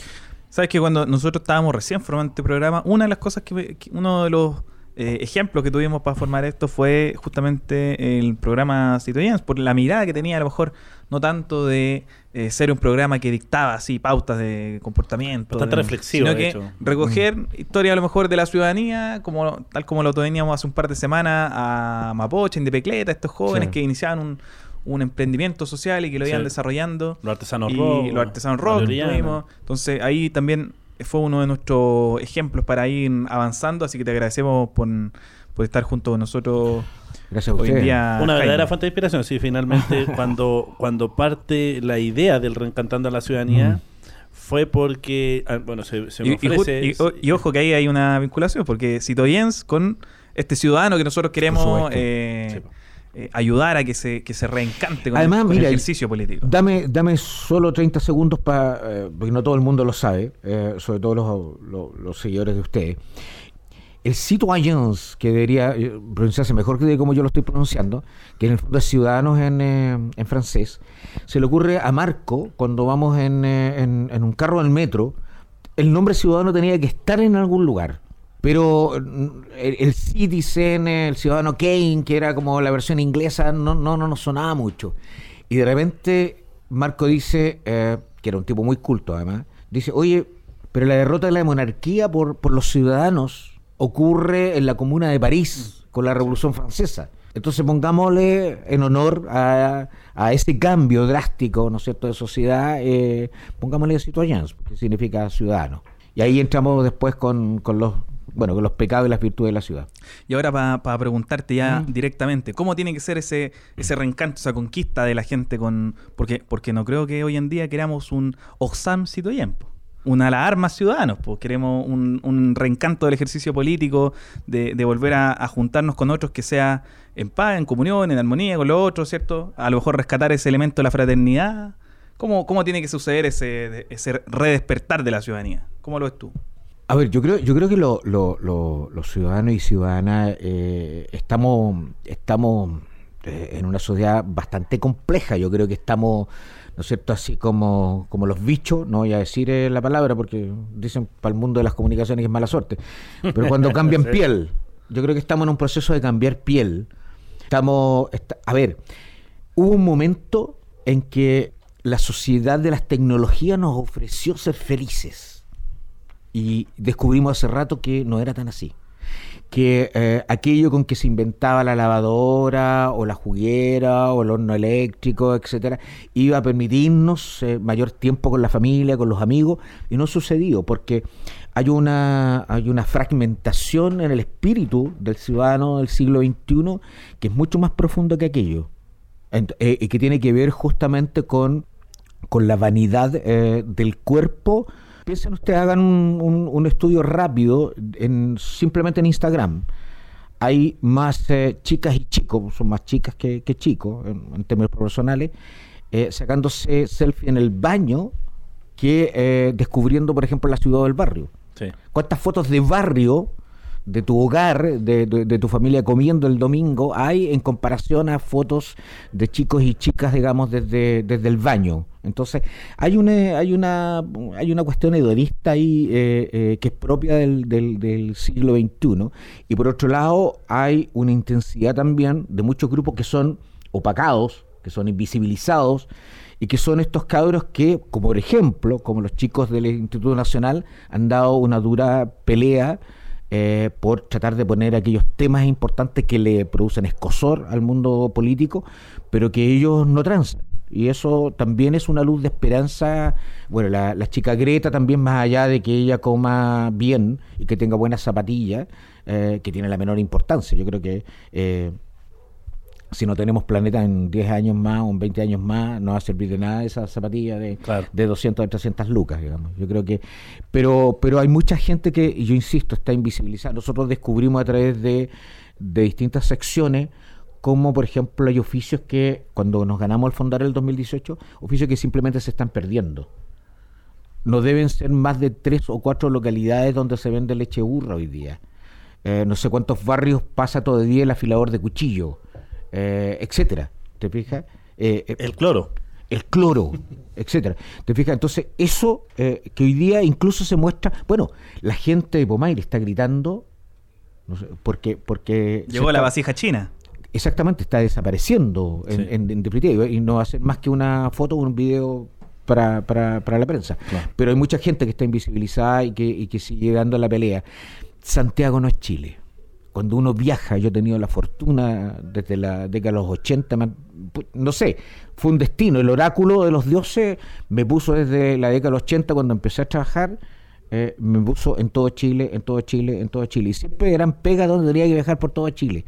Speaker 1: Sabes que cuando nosotros estábamos recién formando este programa, una de las cosas que, que- uno de los eh, ejemplos que tuvimos para formar esto fue justamente el programa Citoyens, por la mirada que tenía a lo mejor no tanto de eh, ser un programa que dictaba así pautas de comportamiento,
Speaker 2: Bastante
Speaker 1: de-
Speaker 2: reflexivo,
Speaker 1: sino
Speaker 2: de
Speaker 1: que
Speaker 2: hecho.
Speaker 1: recoger historia a lo mejor de la ciudadanía, como tal como lo teníamos hace un par de semanas a Mapoche, en Pecleta, estos jóvenes
Speaker 3: Sí.
Speaker 1: que iniciaban un, un emprendimiento social y que lo iban
Speaker 2: Sí.
Speaker 1: desarrollando
Speaker 2: Los artesanos
Speaker 1: y
Speaker 2: rock.
Speaker 1: los artesanos rock tuvimos. Entonces ahí también fue uno de nuestros ejemplos para ir avanzando, así que te agradecemos por, por estar junto con nosotros
Speaker 3: Gracias a
Speaker 1: hoy en día.
Speaker 2: Una
Speaker 1: Jaime.
Speaker 2: verdadera fuente de inspiración, sí, finalmente *laughs* cuando, cuando parte la idea del reencantando a la ciudadanía fue porque, ah, bueno, se, se me
Speaker 1: Y, y
Speaker 2: ofrece...
Speaker 1: y- o- y ojo que ahí hay una vinculación, porque Citoyens con este ciudadano que nosotros queremos eh,
Speaker 2: Sí.
Speaker 1: Eh, ayudar a que se, que se reencante con,
Speaker 3: Además,
Speaker 1: el, con el
Speaker 3: mira,
Speaker 1: ejercicio político.
Speaker 3: Dame, dame solo 30 segundos para, porque no todo el mundo lo sabe, eh, sobre todo los, los- los seguidores de ustedes. El citoyens, que debería eh, pronunciarse mejor que de como yo lo estoy pronunciando, que en el fondo es ciudadanos en, eh, en francés, se le ocurre a Marco, cuando vamos en, eh, en- en un carro del metro, el nombre ciudadano tenía que estar en algún lugar. Pero mm, el, el Citizen, el ciudadano Kane, que era como la versión inglesa, no, no, no nos sonaba mucho. Y de repente Marco dice, eh, que era un tipo muy culto además, dice, oye, pero la derrota de la monarquía por, por los ciudadanos ocurre en la comuna de París con la Revolución Francesa. Entonces pongámosle en honor a, a ese cambio drástico, ¿no es cierto?, de sociedad, eh, pongámosle citoyens, que significa ciudadano. Y ahí entramos después con, con los bueno con los pecados y las virtudes de la ciudad.
Speaker 1: Y ahora para preguntarte ya
Speaker 3: Mm.
Speaker 1: directamente, ¿cómo tiene que ser ese, ese reencanto, esa conquista de la gente con. Porque, porque no creo que hoy en día queramos un Oxam citoyen, po. una la armas ciudadanos, pues queremos un, un reencanto del ejercicio político, de, de volver a, a juntarnos con otros que sea en paz, en comunión, en armonía con los otros, ¿cierto? A lo mejor rescatar ese elemento de la fraternidad. ¿Cómo, cómo tiene que suceder ese, ese redespertar de la ciudadanía? ¿Cómo lo ves tú?
Speaker 3: A ver, yo creo, yo creo que lo- lo- lo- los ciudadanos y ciudadanas eh, estamos, estamos eh, en una sociedad bastante compleja. Yo creo que estamos, ¿no es cierto?, así como, como los bichos, no voy a decir eh, la palabra porque dicen para el mundo de las comunicaciones que es mala suerte, pero cuando *laughs* cambian piel, yo creo que estamos en un proceso de cambiar piel. Estamos, esta- a ver, hubo un momento en que la sociedad de las tecnologías nos ofreció ser felices y descubrimos hace rato que no era tan así. Que eh, aquello con que se inventaba la lavadora o la juguera o el horno eléctrico, etcétera, iba a permitirnos eh, mayor tiempo con la familia, con los amigos, y no sucedió porque hay una, hay una fragmentación en el espíritu del ciudadano del siglo XXI que es mucho más profundo que aquello eh, y que tiene que ver justamente con, con la vanidad del cuerpo. Piensen ustedes, hagan un, un- un estudio rápido en, simplemente en Instagram. Hay más eh, chicas y chicos, son más chicas que, que chicos en, en términos profesionales, eh, sacándose selfie en el baño que eh, descubriendo, por ejemplo, la ciudad o el barrio.
Speaker 2: Sí.
Speaker 3: ¿Cuántas fotos de barrio, de tu hogar, de, de- tu familia comiendo el domingo hay en comparación a fotos de chicos y chicas, digamos, desde, desde el baño? Entonces, hay una, hay una, hay una cuestión hedonista ahí eh, eh, que es propia del, del- del siglo XXI. Y por otro lado, hay una intensidad también de muchos grupos que son opacados, que son invisibilizados, y que son estos cabros que, como por ejemplo, como los chicos del Instituto Nacional, han dado una dura pelea eh, por tratar de poner aquellos temas importantes que le producen escosor al mundo político, pero que ellos no transan. Y eso también es una luz de esperanza. Bueno, la, chica Greta también, más allá de que ella coma bien y que tenga buenas zapatillas, eh, que tiene la menor importancia. Yo creo que eh, si no tenemos planeta en 10 años más o en 20 años más, no va a servir de nada esa zapatilla de,
Speaker 2: Claro.
Speaker 3: de 200 o 300 lucas, digamos. Yo creo que... Pero, pero hay mucha gente que, y yo insisto, está invisibilizada. Nosotros descubrimos a través de, de distintas secciones como, por ejemplo, hay oficios que, cuando nos ganamos el Fondar el 2018, oficios que simplemente se están perdiendo. No deben ser más de tres o cuatro localidades donde se vende leche burra hoy día. Eh, no sé cuántos barrios pasa todo el día el afilador de cuchillo, eh, etcétera. ¿Te fijas? Eh, eh,
Speaker 2: El cloro.
Speaker 3: el cloro, etcétera. ¿Te fijas? Entonces, eso eh, que hoy día incluso se muestra. Bueno, la gente de Pomaire está gritando. No sé, porque, porque
Speaker 1: Llegó la
Speaker 3: está-
Speaker 1: vasija china.
Speaker 3: Exactamente, está desapareciendo en,
Speaker 2: Sí.
Speaker 3: en- en definitiva y no ser más que una foto o un video para, para, para la prensa.
Speaker 2: Claro.
Speaker 3: Pero hay mucha gente que está invisibilizada y que, y que sigue dando la pelea. Santiago no es Chile. Cuando uno viaja, yo he tenido la fortuna desde la década de los 80, me han- pu- no sé, fue un destino. El oráculo de los dioses me puso desde la década de los 80 cuando empecé a trabajar, eh, me puso en todo Chile, en todo Chile, en todo Chile. Y siempre eran pegas donde tenía que viajar por todo Chile.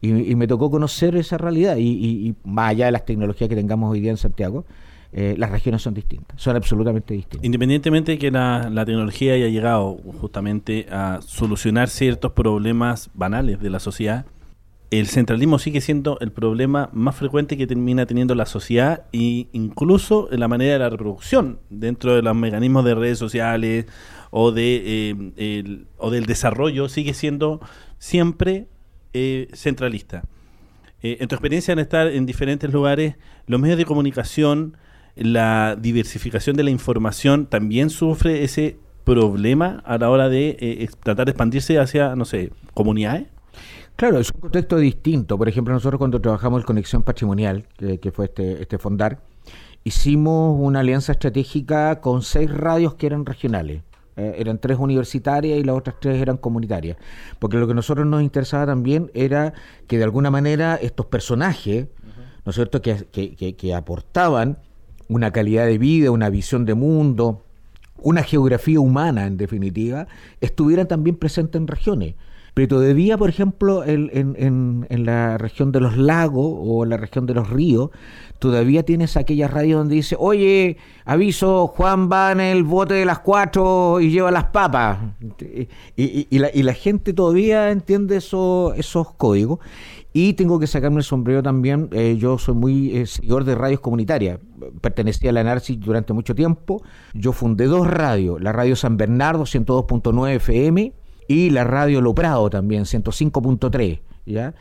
Speaker 3: Y, y me tocó conocer esa realidad. Y, y- y más allá de las tecnologías que tengamos hoy día en Santiago, eh, las regiones son distintas, son absolutamente distintas.
Speaker 2: Independientemente de que la, la tecnología haya llegado justamente a solucionar ciertos problemas banales de la sociedad, el centralismo sigue siendo el problema más frecuente que termina teniendo la sociedad e incluso en la manera de la reproducción dentro de los mecanismos de redes sociales o de eh, o del desarrollo sigue siendo siempre eh, centralista. En tu experiencia en estar en diferentes lugares, los medios de comunicación, la diversificación de la información también sufre ese problema a la hora de eh, tratar de expandirse hacia, no sé, comunidades.
Speaker 3: Claro, es un contexto distinto. Por ejemplo, nosotros cuando trabajamos en Conexión Patrimonial, que, fue este, este fondar, hicimos una alianza estratégica con seis radios que eran regionales. Eh, eran tres universitarias y las otras tres eran comunitarias. Porque lo que a nosotros nos interesaba también era que de alguna manera estos personajes, ¿no es cierto?, que- que aportaban una calidad de vida, una visión de mundo, una geografía humana, en definitiva, estuvieran también presentes en regiones. Pero todavía, por ejemplo, en, en- en la región de los lagos o en la región de los ríos, todavía tienes aquella radio donde dice, oye, aviso, Juan va en el bote de las cuatro y lleva las papas. Y la, y la gente todavía entiende eso- esos códigos. Y tengo que sacarme el sombrero también. eh, yo soy muy eh, seguidor de radios comunitarias. Pertenecía a la NARCI durante mucho tiempo. Yo fundé dos radios: la radio San Bernardo, 102.9 FM, y la radio Lo Prado también, 105.3. ¿ya?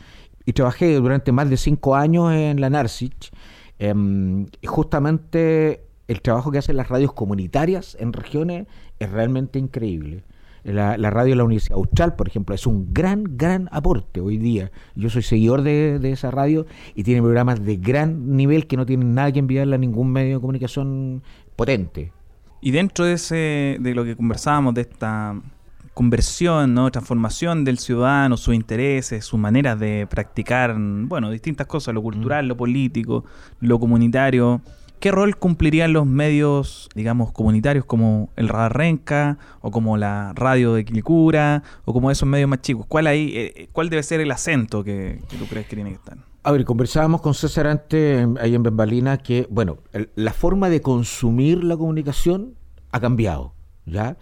Speaker 3: Y trabajé durante más de cinco años en la NARCIC. Em, justamente el trabajo que hacen las radios comunitarias en regiones es realmente increíble. La, la radio de la Universidad Austral, por ejemplo, es un gran, gran aporte hoy día. Yo soy seguidor de, de esa radio y tiene programas de gran nivel que no tienen nada que enviarle a ningún medio de comunicación potente.
Speaker 1: Y dentro de ese, de lo que conversábamos, de esta conversión, ¿no? transformación del ciudadano, sus intereses, sus maneras de practicar, bueno, distintas cosas, lo cultural, lo político, lo comunitario. ¿Qué rol cumplirían los medios, digamos, comunitarios como el Radar Renca o como la radio de Quilicura o como esos medios más chicos? ¿Cuál ahí, eh, cuál debe ser el acento que, que tú crees que tiene que estar?
Speaker 3: A ver, conversábamos con César antes, ahí en Bembalina, que, bueno, la forma de consumir la comunicación ha cambiado, ¿ya?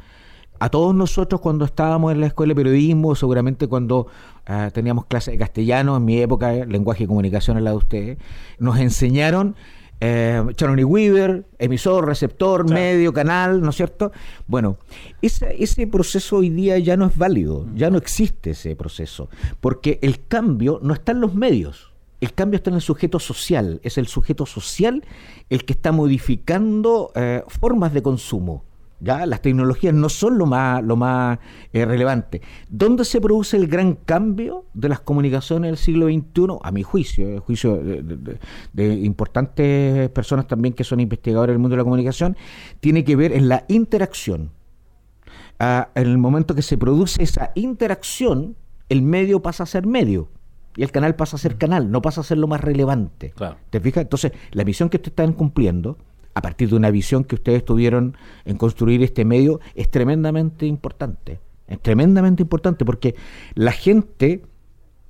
Speaker 3: A todos nosotros cuando estábamos en la escuela de periodismo, seguramente cuando ah, teníamos clases de castellano, en mi época, eh, lenguaje y comunicación en la de ustedes, nos enseñaron eh, Charony Weaver, emisor, receptor, medio, canal, ¿no es cierto? Bueno, ese, ese proceso hoy día ya no es válido, ya no existe ese proceso, porque el cambio no está en los medios. El cambio está en el sujeto social, es el sujeto social el que está modificando eh, formas de consumo. ¿Ya? Las tecnologías no son lo más, lo más eh, relevante. ¿Dónde se produce el gran cambio de las comunicaciones del siglo XXI? A mi juicio, el juicio de, de- de- de importantes personas también que son investigadores del mundo de la comunicación, tiene que ver en la interacción. Ah, en el momento que se produce esa interacción, el medio pasa a ser medio. Y el canal pasa a ser canal, no pasa a ser lo más relevante.
Speaker 2: Claro.
Speaker 3: ¿Te fijas? Entonces, la misión que ustedes están cumpliendo, a partir de una visión que ustedes tuvieron en construir este medio, es tremendamente importante. Es tremendamente importante porque la gente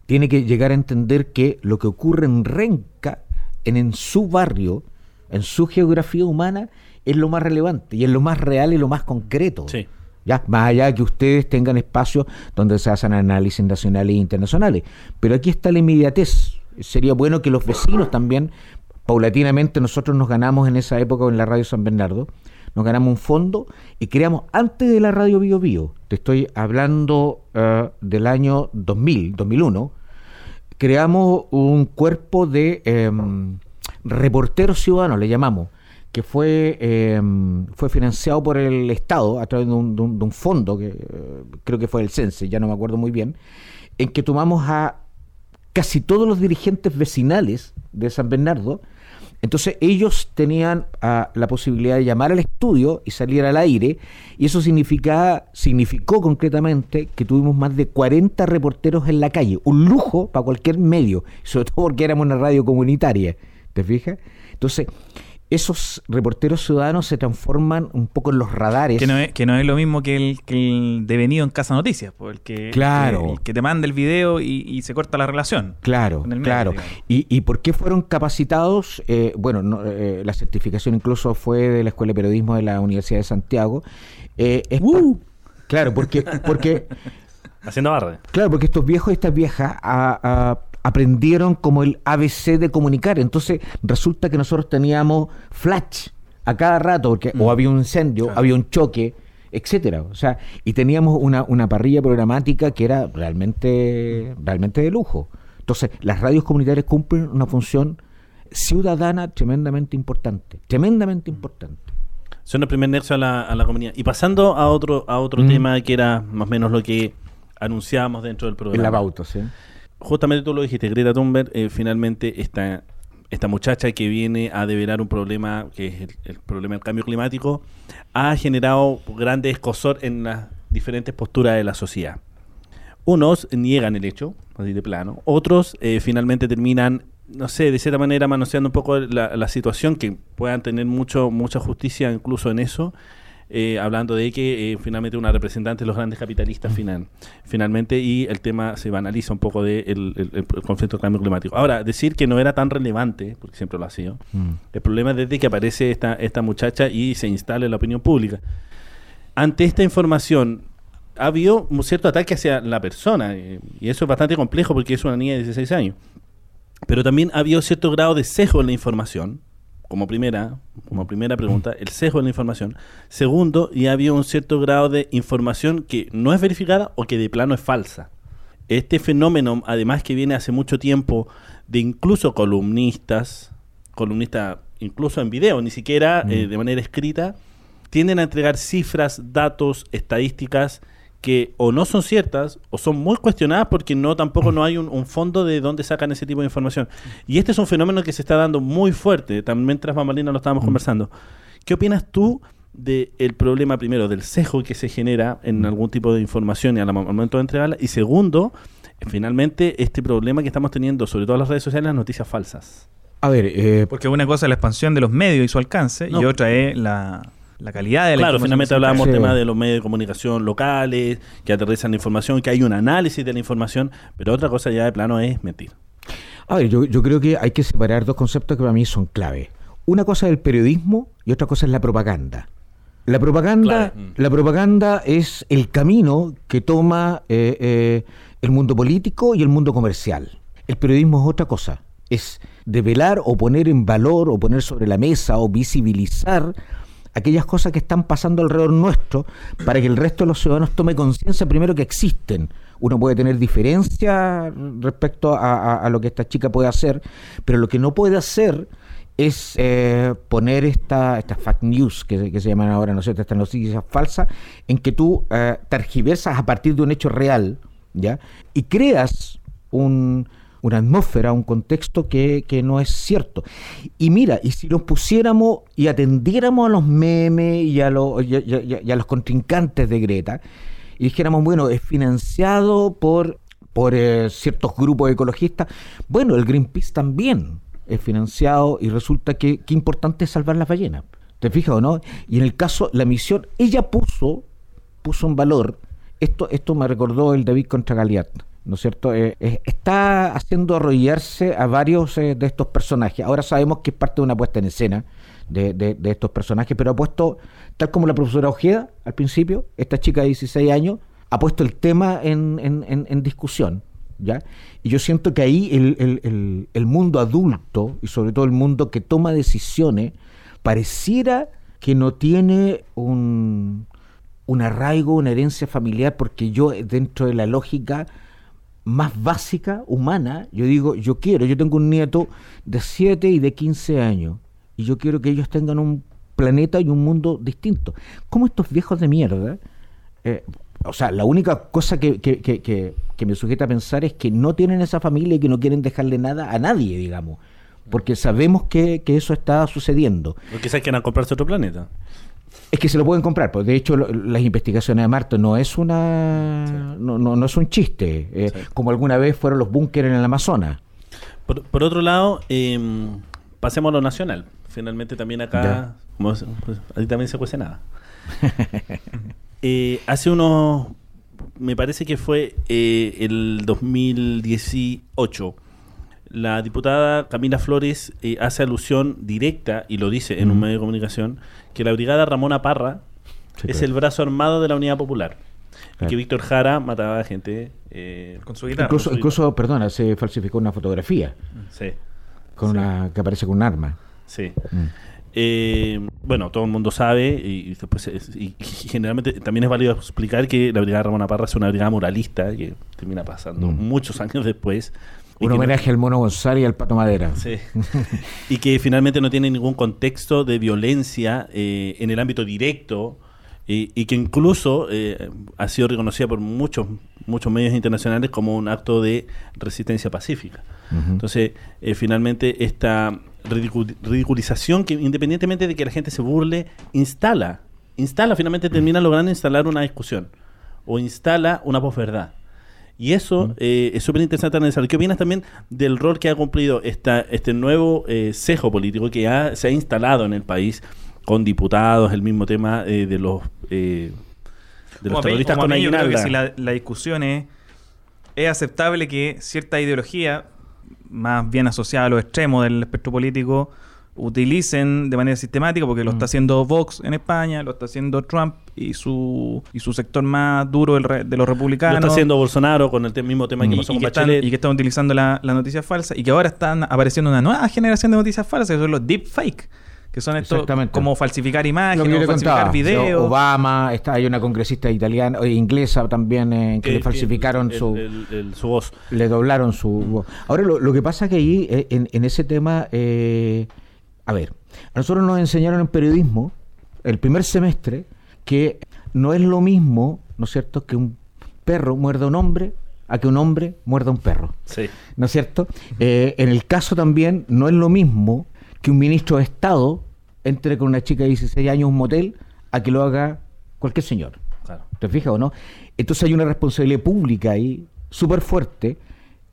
Speaker 3: tiene que llegar a entender que lo que ocurre en Renca, en, en su barrio, en su geografía humana, es lo más relevante y es lo más real y lo más concreto.
Speaker 2: Sí.
Speaker 3: Ya, más allá de que ustedes tengan espacios donde se hacen análisis nacionales e internacionales. Pero aquí está la inmediatez. Sería bueno que los vecinos también, paulatinamente, nosotros nos ganamos en esa época en la radio San Bernardo, nos ganamos un fondo y creamos antes de la radio Bio Bio, te estoy hablando eh, del año 2000, 2001, creamos un cuerpo de em, reporteros ciudadanos, le llamamos, que fue, em, fue financiado por el Estado a través de un, fondo, que eh, creo que fue el CENSE, ya no me acuerdo muy bien, en que tomamos a casi todos los dirigentes vecinales de San Bernardo. Entonces ellos tenían ah, la posibilidad de llamar al estudio y salir al aire, y eso significaba, significó concretamente que tuvimos más de 40 reporteros en la calle, un lujo para cualquier medio, *laughs* sobre todo porque éramos una radio comunitaria, ¿te fijas? Entonces, esos reporteros ciudadanos se transforman un poco en los radares.
Speaker 1: Que no, es, que no es lo mismo que el, que el devenido en Casa Noticias, pues, el que,
Speaker 3: Claro.
Speaker 1: el, que te manda el video y, y se corta la relación.
Speaker 3: Claro,
Speaker 1: medio,
Speaker 3: claro. ¿Y, ¿Y por qué fueron capacitados? Eh, bueno, no, eh, la certificación incluso fue de la Escuela de Periodismo de la Universidad de Santiago. Eh, es
Speaker 1: ¡Uh!
Speaker 3: Claro, porque, porque *laughs*
Speaker 2: Haciendo barra.
Speaker 3: Claro, porque estos viejos y estas viejas a- a- aprendieron como el ABC de comunicar. Entonces resulta que nosotros teníamos flash a cada rato, porque o había un incendio, había un choque, etcétera. O sea, y teníamos una, una parrilla programática que era realmente, realmente de lujo. Entonces, las radios comunitarias cumplen una función ciudadana tremendamente importante, tremendamente importante.
Speaker 2: Son el primer nexo a la, a la comunidad. Y pasando a otro, a otro
Speaker 3: Mm.
Speaker 2: tema que era más o menos lo que anunciábamos dentro del programa.
Speaker 3: En la pauta, ¿sí?
Speaker 2: Justamente tú lo dijiste, Greta Thunberg, eh, finalmente esta, esta muchacha que viene a develar un problema, que es el, problema del cambio climático, ha generado grande escosor en las diferentes posturas de la sociedad. Unos niegan el hecho, así de plano. Otros eh, finalmente terminan, no sé, de cierta manera manoseando un poco la, la situación, que puedan tener mucho mucha justicia incluso en eso, eh, hablando de que eh, finalmente una representante de los grandes capitalistas final, finalmente y el tema se banaliza un poco del de el, el- el conflicto del cambio climático. Ahora, decir que no era tan relevante, porque siempre lo ha sido,
Speaker 3: Mm.
Speaker 2: el problema es desde que aparece esta, esta muchacha y se instala en la opinión pública. Ante esta información, ha habido un cierto ataque hacia la persona, eh, y eso es bastante complejo porque es una niña de 16 años. Pero también ha habido cierto grado de sesgo en la información, como primera, como primera pregunta, el sesgo en la información. Segundo, y ha habido un cierto grado de información que no es verificada o que de plano es falsa. Este fenómeno, además que viene hace mucho tiempo de incluso columnistas, columnistas incluso en video, ni siquiera eh, de manera escrita, tienden a entregar cifras, datos, estadísticas que o no son ciertas o son muy cuestionadas porque no tampoco no hay un, un fondo de dónde sacan ese tipo de información. Y este es un fenómeno que se está dando muy fuerte, también tras bambalinas lo estábamos conversando. ¿Qué opinas tú del problema primero, del sesgo que se genera en algún tipo de información y al momento de entregarla? Y segundo, finalmente este problema que estamos teniendo, sobre todo en las redes sociales, las noticias falsas.
Speaker 3: A ver, eh,
Speaker 1: Porque una cosa es la expansión de los medios y su alcance,
Speaker 2: No.
Speaker 1: y otra es la, la calidad de la
Speaker 2: Claro, finalmente hablábamos
Speaker 3: Sí.
Speaker 2: del tema de los medios de comunicación locales, que aterrizan la información, que hay un análisis de la información, pero otra cosa ya de plano es mentir.
Speaker 3: A ver, yo, yo creo que hay que separar dos conceptos que para mí son clave. Una cosa es el periodismo y otra cosa es la propaganda. La propaganda.
Speaker 2: Mm.
Speaker 3: la propaganda es el camino que toma eh, eh, el mundo político y el mundo comercial. El periodismo es otra cosa. Es develar o poner en valor o poner sobre la mesa o visibilizar aquellas cosas que están pasando alrededor nuestro para que el resto de los ciudadanos tome conciencia primero que existen. Uno puede tener diferencias respecto a, lo que esta chica puede hacer, pero lo que no puede hacer es eh, poner esta, estas fact news que, se llaman ahora, ¿no es? Estas noticias falsas, en que tú eh, a partir de un hecho real, ¿ya? Y creas un, una atmósfera, un contexto que, que no es cierto. Y mira, y si nos pusiéramos y atendiéramos a los memes y a, los y a- los contrincantes de Greta, y dijéramos, bueno, es financiado por, por eh, ciertos grupos ecologistas, bueno, el Greenpeace también es financiado y resulta que qué importante es salvar las ballenas. ¿Te fijas o no? Y en el caso, la misión, ella puso, puso en valor, esto, esto me recordó el David contra Goliat, ¿no es cierto? Eh, eh, está haciendo arrodillarse a varios eh, de estos personajes. Ahora sabemos que es parte de una puesta en escena de, de- estos personajes, pero ha puesto, tal como la profesora Ojeda al principio, esta chica de 16 años, ha puesto el tema en, en- en- discusión. ¿Ya? Y yo siento que ahí el, el- el- el mundo adulto y sobre todo el mundo que toma decisiones pareciera que no tiene un, un arraigo, una herencia familiar, porque yo dentro de la lógica más básica, humana, yo digo, yo quiero, yo tengo un nieto de 7 y de 15 años, y yo quiero que ellos tengan un planeta y un mundo distinto. ¿Cómo estos viejos de mierda? eh, o sea, la única cosa que, que- que- que- me sujeta a pensar es que no tienen esa familia y que no quieren dejarle nada a nadie, digamos. Porque sabemos que, que eso está sucediendo.
Speaker 2: Quizás quieran comprarse otro planeta.
Speaker 3: Es que se lo pueden comprar, pues de hecho lo- las investigaciones de Marte no es una no, no, no es un chiste, eh,
Speaker 2: Sí.
Speaker 3: como alguna vez fueron los búnkeres en el Amazonas.
Speaker 2: Por, por otro lado, eh, pasemos a lo nacional. Finalmente también acá, como es- pues, ahí también se cuece nada. *laughs* Eh, hace unos, me parece que fue eh, el 2018, la diputada Camila Flores eh, hace alusión directa, y lo dice en un medio de comunicación, que la brigada Ramona Parra
Speaker 3: Sí,
Speaker 2: es
Speaker 3: claro.
Speaker 2: el brazo armado de la Unidad Popular. Y que Víctor Jara mataba a gente. eh,
Speaker 1: Con su guitarra.
Speaker 3: Incluso,
Speaker 2: su
Speaker 3: incluso, perdona, se falsificó una fotografía
Speaker 2: sí,
Speaker 3: con una que aparece con un arma.
Speaker 2: sí.
Speaker 3: Mm.
Speaker 2: Eh, bueno, todo el mundo sabe y, después es- y- y generalmente también es válido explicar que la Brigada Ramona Parra es una brigada moralista que termina pasando
Speaker 3: Mm.
Speaker 2: muchos años después.
Speaker 3: Un
Speaker 2: no-
Speaker 3: homenaje al Mono González y al Pato Madera.
Speaker 2: Sí. *laughs* y que finalmente no tiene ningún contexto de violencia eh, en el ámbito directo y, y que incluso eh, ha sido reconocida por muchos muchos medios internacionales como un acto de resistencia pacífica. Entonces, eh, finalmente, esta ridicu- ridiculización que independientemente de que la gente se burle, instala, instala, finalmente termina logrando instalar una discusión o instala una posverdad. Y eso eh, es súper interesante analizar. ¿Qué opinas también del rol que ha cumplido esta, este nuevo eh, cejo político que ha- se ha instalado en el país con diputados, el mismo tema eh, de los, eh, de los
Speaker 1: Como
Speaker 2: terroristas
Speaker 1: como
Speaker 2: con
Speaker 1: mí yo creo que si la, la discusión es, es aceptable que cierta ideología, más bien asociada a los extremos del espectro político, utilicen de manera sistemática, porque lo está haciendo Vox en España, lo está haciendo Trump y su, y su sector más duro de los
Speaker 2: Lo
Speaker 1: republicanos.
Speaker 2: está haciendo Bolsonaro con el te- mismo tema que
Speaker 1: y,
Speaker 2: pasó
Speaker 1: y
Speaker 2: con
Speaker 1: que están, y que están utilizando la, la noticia falsa y que ahora están apareciendo una nueva generación de noticias falsas, que son los deepfake, que son estos
Speaker 3: Exactamente.
Speaker 1: como falsificar
Speaker 3: Lo
Speaker 1: imágenes, falsificar
Speaker 3: contaba,
Speaker 1: videos.
Speaker 3: Obama, está, hay una congresista italiana, eh, inglesa también, eh, que, le falsificaron
Speaker 2: el-
Speaker 3: su...
Speaker 2: el- el- su voz.
Speaker 3: le doblaron su voz. Ahora, lo, lo que pasa que ahí, eh, en, en ese tema, eh, a ver, a nosotros nos enseñaron en periodismo, el primer semestre, que no es lo mismo, ¿no es cierto?, que un perro muerda a un hombre a que un hombre muerda a un perro.
Speaker 2: Sí.
Speaker 3: ¿No es cierto? Eh, en el caso también, no es lo mismo que un ministro de Estado entre con una chica de 16 años a un motel a que lo haga cualquier señor.
Speaker 2: Claro.
Speaker 3: ¿Te fijas o no? Entonces hay una responsabilidad pública ahí súper fuerte.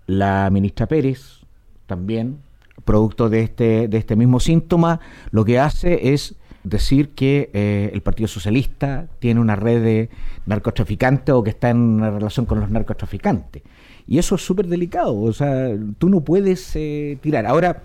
Speaker 3: La ministra Pérez también, producto de este, de este mismo síntoma, lo que hace es decir que eh, el Partido Socialista tiene una red de narcotraficantes o que está en una relación con los narcotraficantes. Y eso es súper delicado. O sea, tú no puedes eh, tirar. Ahora,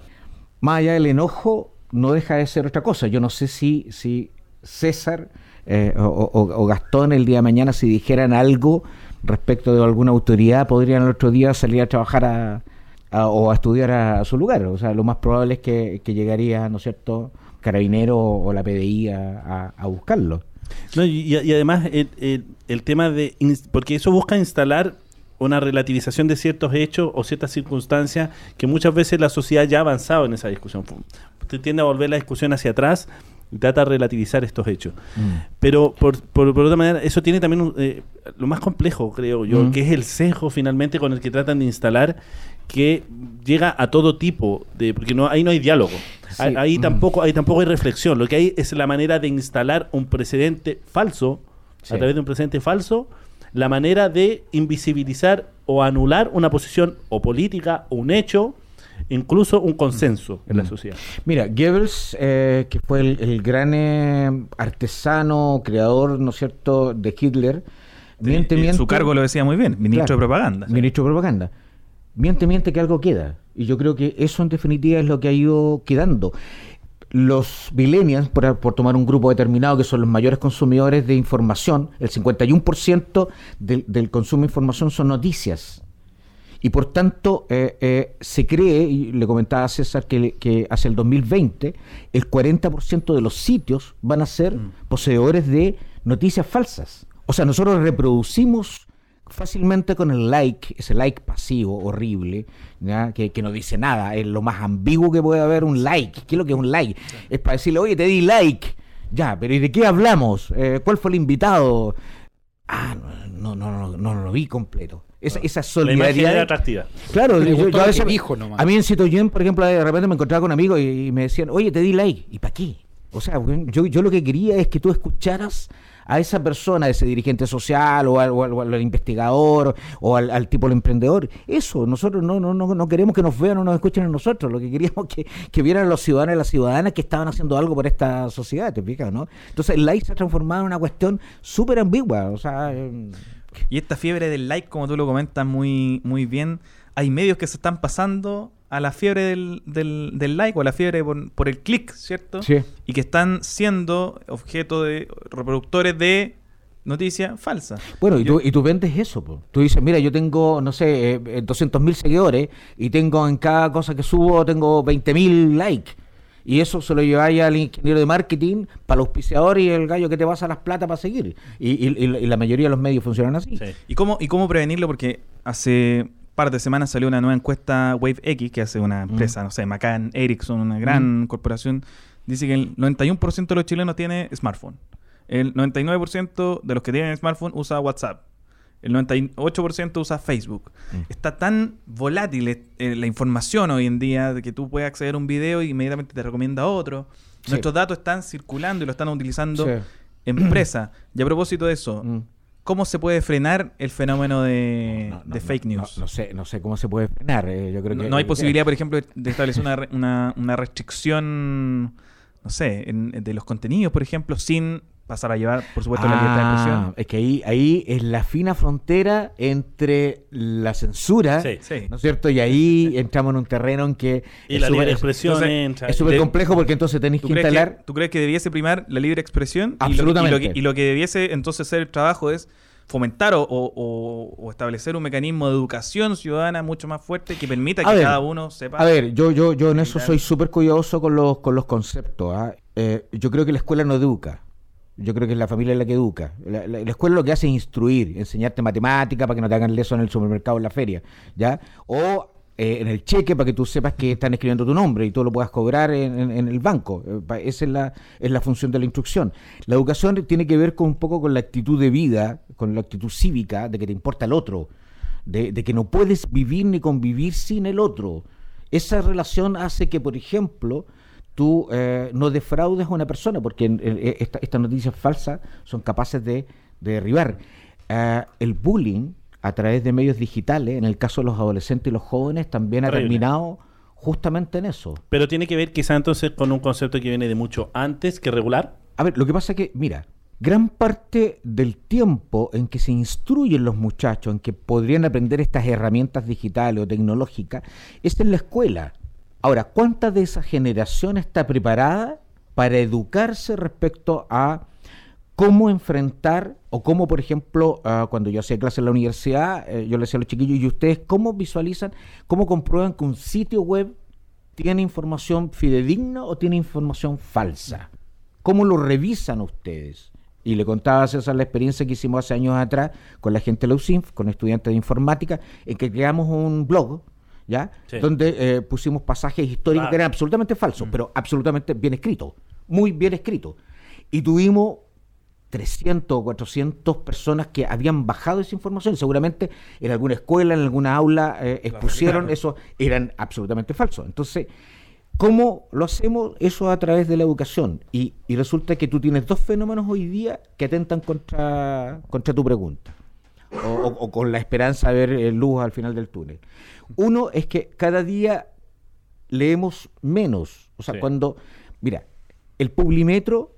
Speaker 3: más allá del enojo, no deja de ser otra cosa. Yo no sé si, si César eh, o, o- o Gastón el día de mañana, si dijeran algo respecto de alguna autoridad, podrían el otro día salir a trabajar a, a- o a estudiar a, a su lugar. O sea, lo más probable es que, que llegaría, ¿no es cierto?, Carabinero o la PDI a, a- buscarlo.
Speaker 2: No, y, y además el, el- el tema de... Porque eso busca instalar una relativización de ciertos hechos o ciertas circunstancias que muchas veces la sociedad ya ha avanzado en esa discusión. Usted tiende a volver la discusión hacia atrás y trata de relativizar estos hechos. Pero por, por, por otra manera, eso tiene también un, eh, lo más complejo, creo yo,
Speaker 3: Mm.
Speaker 2: que es el sesgo finalmente con el que tratan de instalar que llega a todo tipo de porque no ahí no hay diálogo
Speaker 3: Sí.
Speaker 2: ahí, ahí
Speaker 3: Mm.
Speaker 2: tampoco ahí tampoco hay reflexión lo que hay es la manera de instalar un precedente falso
Speaker 3: Sí.
Speaker 2: a través de un precedente falso la manera de invisibilizar o anular una posición o política o un hecho incluso un consenso en la
Speaker 3: Mm.
Speaker 2: sociedad
Speaker 3: Mira, Goebbels, eh, que fue el, el gran eh, artesano, creador, ¿no es cierto?, de Hitler, miente,
Speaker 1: Eh,
Speaker 3: miente.
Speaker 1: Su cargo lo decía muy bien, ministro
Speaker 3: Claro,
Speaker 1: de propaganda.
Speaker 3: Ministro de propaganda. Miente, miente que algo queda. Y yo creo que eso en definitiva es lo que ha ido quedando. Los millennials, por, por tomar un grupo determinado, que son los mayores consumidores de información, el 51% del, del consumo de información son noticias. Y por tanto, eh, eh, se cree, y le comentaba a César, que, que hacia el 2020 el 40% de los sitios van a ser poseedores de noticias falsas. O sea, nosotros reproducimos fácilmente con el like, ese like pasivo, horrible, ¿ya? Que, que no dice nada, es lo más ambiguo que puede haber un like. ¿Qué es lo que es un like? Es para decirle, oye, te di like. Ya, pero ¿y de qué hablamos? Eh, ¿Cuál fue el invitado? Ah, no, no, no, no, no, no lo vi completo. Esa, esa
Speaker 2: la imagen
Speaker 3: solidaridad.
Speaker 2: era atractiva
Speaker 3: Claro, yo- a veces-
Speaker 4: que dijo nomás.
Speaker 3: a mí en Citoyen, por ejemplo, de repente me encontraba con amigos y, y me decían, oye, te di like. ¿Y para qué? O sea, yo, yo lo que quería es que tú escucharas a esa persona, a ese dirigente social o al, o al- investigador o al, tipo del emprendedor. Eso, nosotros no, no, no, no queremos que nos vean o nos escuchen a nosotros. Lo que queríamos que, que vieran a los ciudadanos y las ciudadanas que estaban haciendo algo por esta sociedad, ¿te fijas, no? Entonces el like se ha transformado en una cuestión súper ambigua. O sea, eh,
Speaker 1: Y esta fiebre del like, como tú lo comentas muy, muy bien, hay medios que se están pasando a la fiebre del, del, del like o a la fiebre por, por el click, ¿cierto?
Speaker 3: Sí.
Speaker 1: Y que están siendo objeto de reproductores de noticia falsa.
Speaker 3: Bueno, y
Speaker 1: Yo-
Speaker 3: tú, y tú vendes eso. po. Tú dices, mira, yo tengo, no sé, eh, eh, 200.000 seguidores y tengo en cada cosa que subo, tengo 20.000 likes. Y eso se lo lleváis al ingeniero de marketing, para el auspiciador y el gallo que te pasa las plata para seguir. Y, y- y la- y la mayoría de los medios funcionan así.
Speaker 2: Sí.
Speaker 1: ¿Y cómo, ¿Y cómo prevenirlo? Porque hace par de semanas salió una nueva encuesta Wave X, que hace una empresa, no sé, McCann, Ericsson, una gran corporación. Dice que el 91% de los chilenos tiene smartphone. El 99% de los que tienen smartphone usa WhatsApp. El 98% usa Facebook. Está tan volátil eh, la información hoy en día de que tú puedes acceder a un video y inmediatamente te recomienda otro.
Speaker 3: Sí.
Speaker 1: Nuestros datos están circulando y lo están utilizando
Speaker 3: Sí.
Speaker 1: empresas. Y a propósito de eso,
Speaker 3: Mm.
Speaker 1: ¿Cómo se puede frenar el fenómeno de,
Speaker 3: No, no,
Speaker 1: de
Speaker 3: no,
Speaker 1: fake news?
Speaker 3: No, sé, no sé cómo se puede frenar. eh, yo creo
Speaker 1: No,
Speaker 3: que,
Speaker 1: no hay posibilidad, por ejemplo, de establecer una, una, una restricción, no sé, en- de los contenidos, por ejemplo, sin pasar a llevar, por supuesto, la libertad de
Speaker 3: Ah,
Speaker 1: expresión.
Speaker 3: Es que ahí, ahí es la fina frontera entre la censura,
Speaker 2: Sí.
Speaker 1: Sí.
Speaker 3: ¿no es cierto? Y ahí *laughs* entramos en un terreno en que
Speaker 2: Y
Speaker 3: es
Speaker 2: la
Speaker 3: súper-
Speaker 2: libre
Speaker 3: es-
Speaker 2: expresión
Speaker 1: entonces,
Speaker 2: entra.
Speaker 3: es súper complejo porque entonces tenéis
Speaker 1: ¿Tú
Speaker 3: que instalar...
Speaker 1: que, ¿Tú crees que debiese primar la libre expresión? Y lo que-
Speaker 3: Absolutamente.
Speaker 1: Y lo, que, y lo que debiese entonces ser el trabajo es fomentar o, o- o- o establecer un mecanismo de educación ciudadana mucho más fuerte que permita
Speaker 3: A
Speaker 1: que
Speaker 3: ver,
Speaker 1: cada uno sepa.
Speaker 3: A ver, yo, yo, yo en eso soy súper cuidadoso con los, con los conceptos. ¿ah? Eh, yo creo que la escuela no educa. Yo creo que es la familia la que educa. La, la- la escuela lo que hace es instruir, enseñarte matemática para que no te hagan leso en el supermercado o en la feria, ¿ya? O eh, en el cheque para que tú sepas que están escribiendo tu nombre y tú lo puedas cobrar en, en- en el banco. Eh, esa es la, es la función de la instrucción. La educación tiene que ver con un poco con la actitud de vida, con la actitud cívica, de que te importa el otro, de que no puedes vivir ni convivir sin el otro. Esa relación hace que, por ejemplo, tú eh, no defraudes a una persona, porque eh, esta- estas noticias falsas son capaces de, de derribar. Eh, el bullying a través de medios digitales, en el caso de los adolescentes y los jóvenes, también ha terminado justamente en eso.
Speaker 2: Pero tiene que ver quizá entonces con un concepto que viene de mucho antes que regular.
Speaker 3: A ver, lo que pasa es que, mira, gran parte del tiempo en que se instruyen los muchachos, en que podrían aprender estas herramientas digitales o tecnológicas, es en la escuela. Ahora, ¿cuánta de esa generación está preparada para educarse respecto a cómo enfrentar o cómo, por ejemplo, ah, cuando yo hacía clase en la universidad, eh, yo le decía a los chiquillos, ¿y ustedes cómo visualizan, cómo comprueban que un sitio web tiene información fidedigna o tiene información falsa? ¿Cómo lo revisan ustedes? Y le contaba a César la experiencia que hicimos hace años atrás con la gente de la UCINF, con estudiantes de informática, en que creamos un blog, ¿ya?
Speaker 2: Sí.
Speaker 3: Donde eh, pusimos pasajes históricos
Speaker 2: Claro.
Speaker 3: que eran absolutamente falsos, pero absolutamente bien escritos, muy bien escritos. Y tuvimos 300 o 400 personas que habían bajado esa información, seguramente en alguna escuela, en alguna aula eh, expusieron eso, eran absolutamente falsos. Entonces, ¿cómo lo hacemos? Eso a través de la educación. Y, y resulta que tú tienes dos fenómenos hoy día que atentan contra, contra tu pregunta. O, o- o con la esperanza de ver eh, luz al final del túnel. Uno es que cada día leemos menos. O sea,
Speaker 2: Sí.
Speaker 3: cuando, mira, el publimetro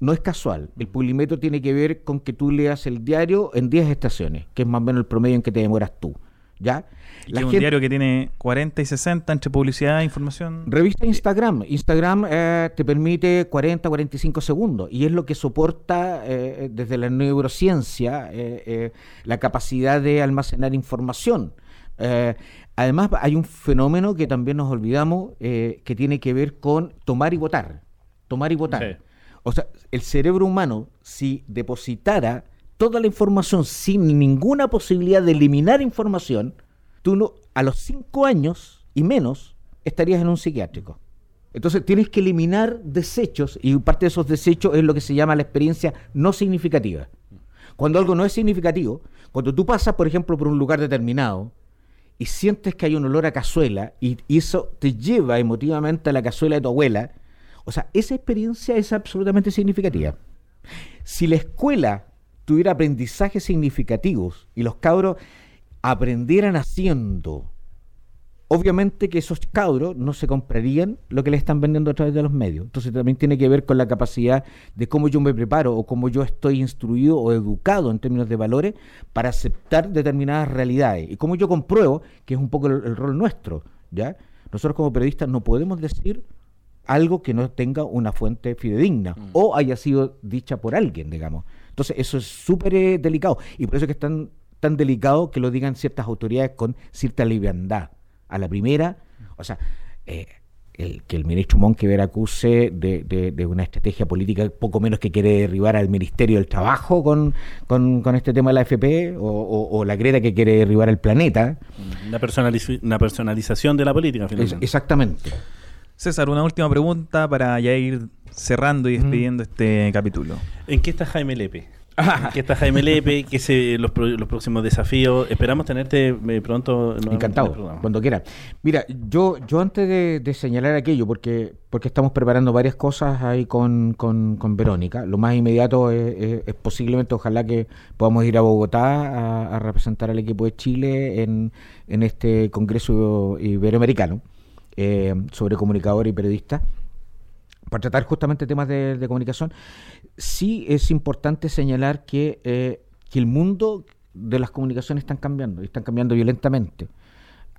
Speaker 3: no es casual. El publimetro tiene que ver con que tú leas el diario en 10 estaciones, que es más o menos el promedio en que te demoras tú. ¿Ya?
Speaker 1: Y
Speaker 3: La
Speaker 1: que es un
Speaker 3: gente-
Speaker 1: diario que tiene 40 y 60 entre publicidad e información.
Speaker 3: Revista Instagram. Instagram eh, te permite 40, 45 segundos y es lo que soporta eh, eh, desde la neurociencia eh, eh, la capacidad de almacenar información. Además, hay un fenómeno que también nos olvidamos eh, que tiene que ver con tomar y votar. Tomar y votar.
Speaker 2: Sí.
Speaker 3: O sea, el cerebro humano, si depositara toda la información sin ninguna posibilidad de eliminar información, tú no, a los cinco años y menos estarías en un psiquiátrico. Entonces tienes que eliminar desechos y parte de esos desechos es lo que se llama la experiencia no significativa. Cuando algo no es significativo, cuando tú pasas, por ejemplo, por un lugar determinado y sientes que hay un olor a cazuela y, eso te lleva emotivamente a la cazuela de tu abuela, o sea, esa experiencia es absolutamente significativa. Si la escuela tuviera aprendizajes significativos y los cabros aprendieran haciendo, obviamente que esos cabros no se comprarían lo que le están vendiendo a través de los medios. Entonces también tiene que ver con la capacidad de cómo yo me preparo o cómo yo estoy instruido o educado en términos de valores para aceptar determinadas realidades y cómo yo compruebo que es un poco el, el rol nuestro, ¿ya? Nosotros como periodistas no podemos decir algo que no tenga una fuente fidedigna o haya sido dicha por alguien, digamos. Entonces, eso es súper eh, delicado. Y por eso es que es tan, tan delicado que lo digan ciertas autoridades con cierta liviandad. A la primera, o sea, eh, el, que el ministro Monkever acuse de, de- de una estrategia política poco menos que quiere derribar al Ministerio del Trabajo con, con, con este tema de la FP, o, o- o la Greta que quiere derribar el planeta.
Speaker 2: Una, personaliz- una personalización de la política,
Speaker 3: Es-
Speaker 2: finalmente.
Speaker 3: exactamente.
Speaker 1: César, una última pregunta para ya ir cerrando y despidiendo este capítulo.
Speaker 2: ¿En qué está Jaime Lepe? *laughs* ¿En qué está Jaime Lepe? ¿Qué se, los, pro- los próximos desafíos? Esperamos tenerte eh, pronto.
Speaker 3: Encantado, cuando quiera. Mira, yo, yo antes de, de señalar aquello, porque, porque estamos preparando varias cosas ahí con, con, con Verónica, lo más inmediato es, es- es posiblemente, ojalá que podamos ir a Bogotá a, a representar al equipo de Chile en, en este Congreso Iberoamericano eh, sobre comunicadores y periodistas para tratar justamente temas de, de comunicación, sí es importante señalar que, eh, que el mundo de las comunicaciones están cambiando, y están cambiando violentamente.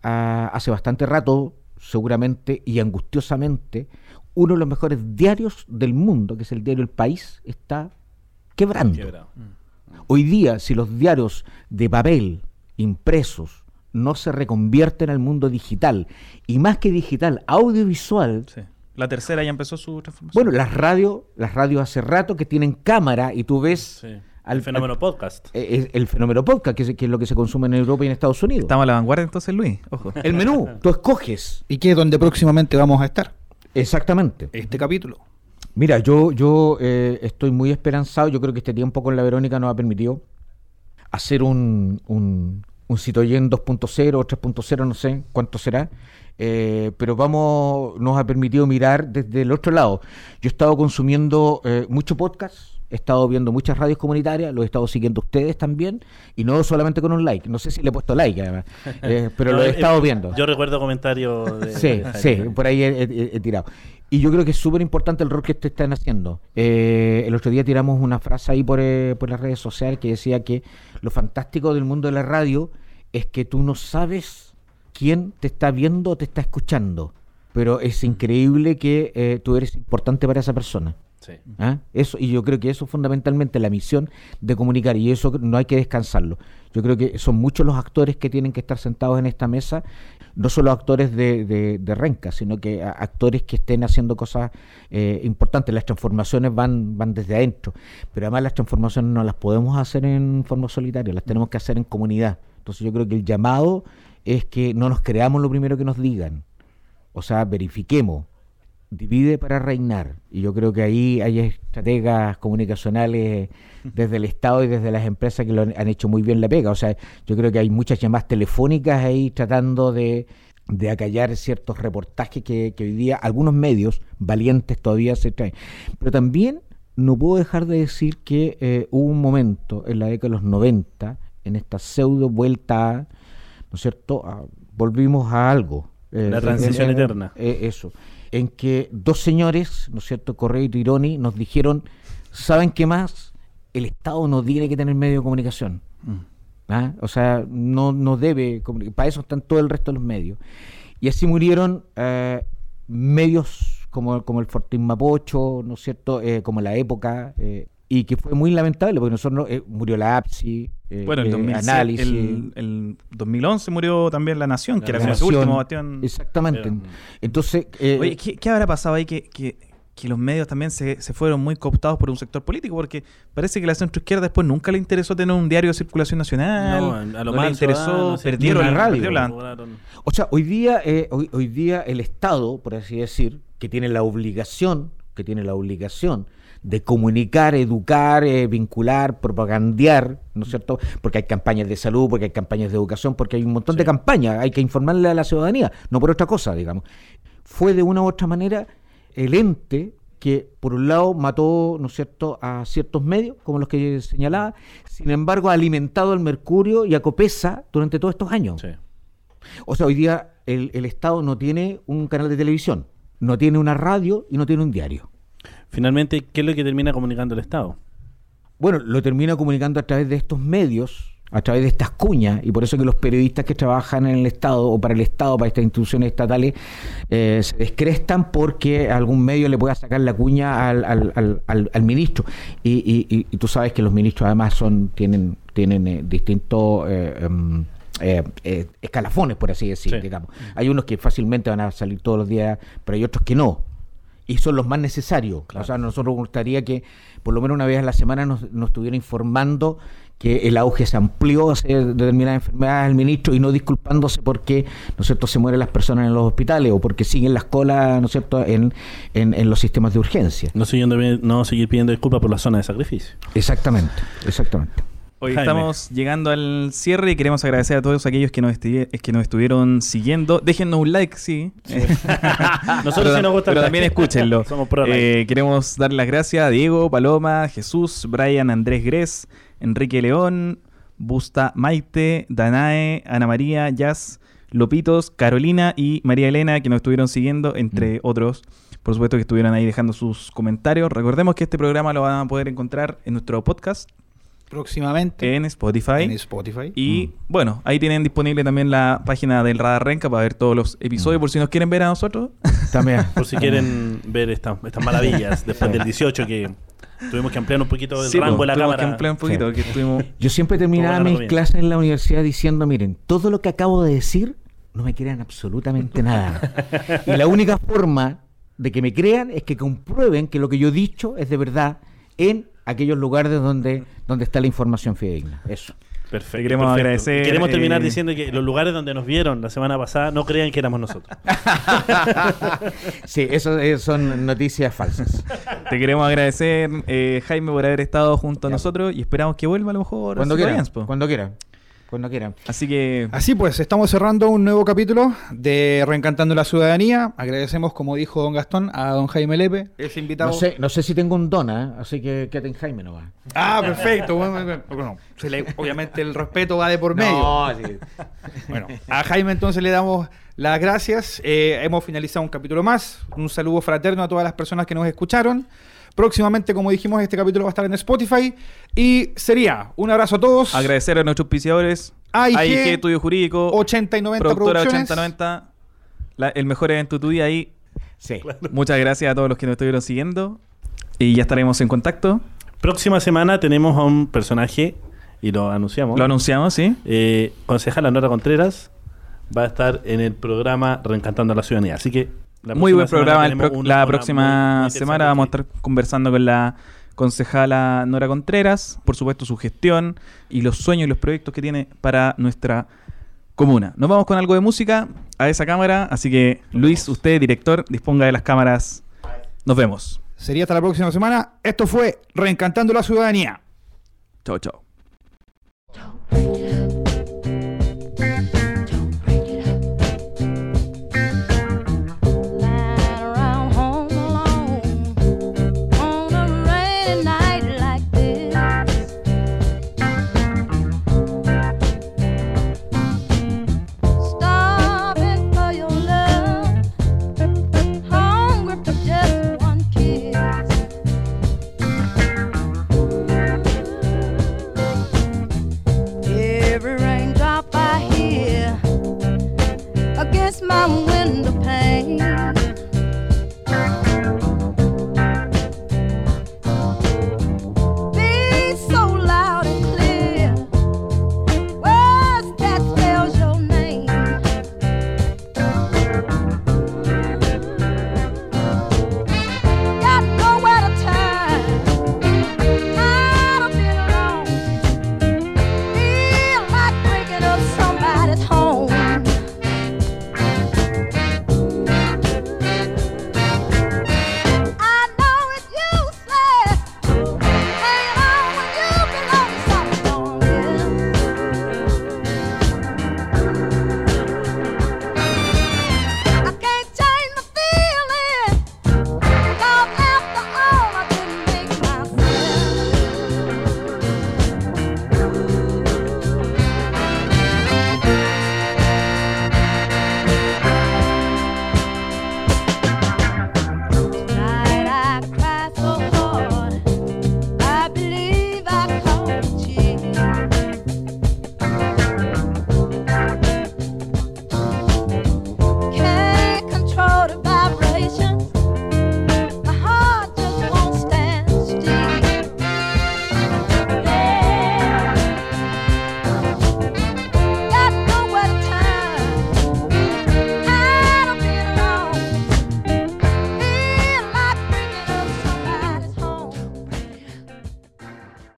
Speaker 3: Ah, hace bastante rato, seguramente y angustiosamente, uno de los mejores diarios del mundo, que es el diario El País, está quebrando.
Speaker 2: Quebrado.
Speaker 3: Hoy día, si los diarios de papel, impresos, no se reconvierten al mundo digital, y más que digital, audiovisual,
Speaker 1: Sí. La tercera ya empezó su transformación.
Speaker 3: bueno, las radios, las radios hace rato que tienen cámara y tú ves
Speaker 2: Sí.
Speaker 3: al-
Speaker 2: el fenómeno
Speaker 3: al-
Speaker 2: podcast.
Speaker 3: eh, el fenómeno podcast, que es, que es lo que se consume en Europa y en Estados Unidos.
Speaker 1: Estamos a la vanguardia entonces, Luis. Ojo. *laughs*
Speaker 3: El menú, tú escoges.
Speaker 4: ¿Y qué es donde próximamente vamos a estar?
Speaker 3: Exactamente.
Speaker 4: Este capítulo.
Speaker 3: Mira, yo, yo eh, estoy muy esperanzado. Yo creo que este tiempo con la Verónica nos ha permitido hacer un, un, un Citoyen 2.0 o 3.0, no sé cuánto será. Eh, pero vamos, nos ha permitido mirar desde el otro lado. Yo he estado consumiendo eh, mucho podcast, he estado viendo muchas radios comunitarias, los he estado siguiendo ustedes también, y no solamente con un like. No sé si le he puesto like, además, *laughs* eh, pero
Speaker 2: No,
Speaker 3: lo he
Speaker 2: eh,
Speaker 3: estado viendo.
Speaker 2: Yo recuerdo comentarios de.
Speaker 3: Sí, *laughs* sí, por ahí he, he- he tirado. Y yo creo que es súper importante el rol que ustedes están haciendo. Eh, el otro día tiramos una frase ahí por, eh, por las redes sociales que decía que lo fantástico del mundo de la radio es que tú no sabes quién te está viendo o te está escuchando, pero es increíble que eh, tú eres importante para esa persona.
Speaker 2: Sí.
Speaker 3: ¿Ah? Eso, y yo creo que eso es fundamentalmente la misión de comunicar, y eso no hay que descansarlo. Yo creo que son muchos los actores que tienen que estar sentados en esta mesa, no solo actores de, de, de renca, sino que actores que estén haciendo cosas eh, importantes. Las transformaciones van, van desde adentro, pero además las transformaciones no las podemos hacer en forma solitaria, las tenemos que hacer en comunidad. Entonces yo creo que el llamado es que no nos creamos lo primero que nos digan, o sea, verifiquemos, divide para reinar. Y yo creo que ahí hay estrategas comunicacionales desde el Estado y desde las empresas que lo han, hecho muy bien la pega. O sea, yo creo que hay muchas llamadas telefónicas ahí tratando de, de acallar ciertos reportajes que, que hoy día algunos medios valientes todavía se traen. Pero también no puedo dejar de decir que eh, hubo un momento en la década de los 90, en esta pseudo vuelta, ¿no es cierto? A- volvimos a algo. Eh,
Speaker 2: La transición
Speaker 3: eh, eh,
Speaker 2: eterna.
Speaker 3: eh, eso. En que dos señores, ¿no es cierto? Correa y Tironi, nos dijeron, ¿saben qué más? El Estado no tiene que tener medio de comunicación. ¿ah? O sea, no, no debe, para eso están todo el resto de los medios. Y así murieron eh, medios como, como el Fortín Mapocho, ¿no es cierto? Eh, como La Época, eh, y que fue muy lamentable, porque nosotros, no- eh, murió la APSI, eh,
Speaker 1: Bueno, el,
Speaker 3: eh,
Speaker 1: 2007,
Speaker 3: Análisis.
Speaker 1: el, el 2011 murió también La Nación, que
Speaker 2: La
Speaker 1: era
Speaker 3: Nación.
Speaker 1: último bastión.
Speaker 3: Exactamente.
Speaker 2: Pero-
Speaker 3: Entonces, eh,
Speaker 1: Oye, ¿qué, qué habrá pasado ahí que, que, que los medios también se, se fueron muy cooptados por un sector político? Porque parece que la centroizquierda después nunca le interesó tener un diario de circulación nacional.
Speaker 2: No, a lo
Speaker 1: no
Speaker 2: más
Speaker 1: le interesó,
Speaker 2: ciudadano,
Speaker 1: perdieron,
Speaker 3: radio.
Speaker 1: la-
Speaker 2: Lograron-
Speaker 3: O sea, hoy día, eh, hoy, hoy día el Estado, por así decir, que tiene la obligación, que tiene la obligación de comunicar, educar, eh, vincular, propagandear, ¿no es cierto? Porque hay campañas de salud, porque hay campañas de educación, porque hay un montón de campañas, hay que informarle a la ciudadanía, no por otra cosa, digamos. Fue de una u otra manera el ente que, por un lado, mató, ¿no es cierto?, a ciertos medios, como los que señalaba, sin embargo, ha alimentado al Mercurio y a Copesa durante todos estos años.
Speaker 2: Sí.
Speaker 3: O sea, hoy día el, el Estado no tiene un canal de televisión, no tiene una radio y no tiene un diario.
Speaker 2: Finalmente, ¿qué es lo que termina comunicando el Estado?
Speaker 3: Bueno, lo termina comunicando a través de estos medios a través de estas cuñas, y por eso que los periodistas que trabajan en el Estado o para el Estado, para estas instituciones estatales, eh, se descrestan porque algún medio le pueda sacar la cuña al, al- al- ministro. Y, y- y- y tú sabes que los ministros además son tienen, tienen eh, distintos... eh, em, eh, eh, escalafones, por así decir,
Speaker 2: Sí.
Speaker 3: digamos. Hay unos que fácilmente van a salir todos los días, pero hay otros que no. Y son los más necesarios. O sea, a nosotros nos gustaría que por lo menos una vez a la semana nos, nos estuviera informando que el auge se amplió hacia determinadas enfermedades al ministro y no disculpándose porque, ¿no es cierto?, se mueren las personas en los hospitales o porque siguen las colas, ¿no es cierto?, en, en, en los sistemas de urgencia.
Speaker 2: No, siguiendo, no seguir pidiendo disculpas por la zona de sacrificio.
Speaker 3: Exactamente, exactamente.
Speaker 1: Hoy
Speaker 2: Jaime.
Speaker 1: estamos llegando al cierre y queremos agradecer a todos aquellos que nos, esti- que nos estuvieron siguiendo. Déjennos un like, sí. *laughs*
Speaker 2: Nosotros sí nos gusta
Speaker 1: pero también escúchenlo. *laughs*
Speaker 2: Somos pro.
Speaker 1: Eh, queremos dar las gracias a Diego, Paloma, Jesús, Brian, Andrés Gres, Enrique León, Busta Maite, Danae, Ana María, Jazz, Lopitos, Carolina y María Elena que nos estuvieron siguiendo, entre otros. Por supuesto que estuvieron ahí dejando sus comentarios. Recordemos que este programa lo van a poder encontrar en nuestro podcast
Speaker 4: Próximamente
Speaker 1: en Spotify.
Speaker 4: en Spotify.
Speaker 1: Y bueno, ahí tienen disponible también la página del Radar Renca para ver todos los episodios, por si nos quieren ver a nosotros. *laughs*
Speaker 3: También.
Speaker 2: Por si quieren ver estas estas maravillas después del 18 que tuvimos que ampliar un poquito el
Speaker 1: Sí,
Speaker 2: rango
Speaker 1: pues,
Speaker 2: de la
Speaker 1: tuvimos que
Speaker 2: cámara.
Speaker 1: ampliar un poquito, que estuvimos... *laughs*
Speaker 3: Yo siempre terminaba mis clases en la universidad diciendo, miren, todo lo que acabo de decir no me crean absolutamente nada. y la única forma de que me crean es que comprueben que lo que yo he dicho es de verdad en aquellos lugares donde, donde está la información fidedigna. Eso.
Speaker 2: Perfecto.
Speaker 1: Te queremos
Speaker 2: perfecto.
Speaker 1: agradecer,
Speaker 2: queremos terminar
Speaker 1: eh,
Speaker 2: diciendo que los lugares donde nos vieron la semana pasada no crean que éramos nosotros. *laughs*
Speaker 3: Sí, eso eh, son noticias falsas.
Speaker 1: Te queremos agradecer, eh, Jaime, por haber estado junto a nosotros y esperamos que vuelva a lo mejor.
Speaker 3: Cuando
Speaker 1: po.
Speaker 3: Cuando quieran. Cuando quieran.
Speaker 1: Así que
Speaker 4: Así pues, estamos cerrando un nuevo capítulo de Reencantando la Ciudadanía. Agradecemos, como dijo don Gastón, a don Jaime Lepe, ese invitado.
Speaker 3: No sé, no sé si tengo un dona, así que quédate en Jaime nomás.
Speaker 4: Ah, perfecto. Bueno, bueno, bueno, se le- obviamente el respeto va de por medio.
Speaker 3: No, sí.
Speaker 4: Bueno, a Jaime entonces le damos las gracias. Eh, hemos finalizado un capítulo más. Un saludo fraterno a todas las personas que nos escucharon. Próximamente, como dijimos, este capítulo va a estar en Spotify. Y sería un abrazo a todos.
Speaker 1: agradecer a nuestros auspiciadores.
Speaker 4: AIG,
Speaker 1: AIG, Estudio Jurídico,
Speaker 4: 80 y 90
Speaker 1: Productora
Speaker 4: Producciones.
Speaker 1: 8090, la- el mejor evento de tu día ahí.
Speaker 3: Sí.
Speaker 1: Muchas gracias a todos los que nos estuvieron siguiendo. Y ya estaremos en contacto.
Speaker 2: Próxima semana tenemos a un personaje, y lo anunciamos.
Speaker 1: Lo anunciamos, ¿sí?
Speaker 2: Eh, concejala Nora Contreras va a estar en el programa Reencantando a la Ciudadanía. Así que la
Speaker 1: Muy buen programa. pro- la próxima
Speaker 2: muy- muy interesante
Speaker 1: semana vamos a estar conversando con la concejala Nora Contreras, por supuesto su gestión y los sueños y los proyectos que tiene para nuestra comuna. Nos vamos con algo de música a esa cámara, así que Luis, usted, director, disponga de las cámaras. Nos vemos.
Speaker 4: Sería hasta la próxima semana. Esto fue Reencantando la Ciudadanía.
Speaker 1: Chao, chao.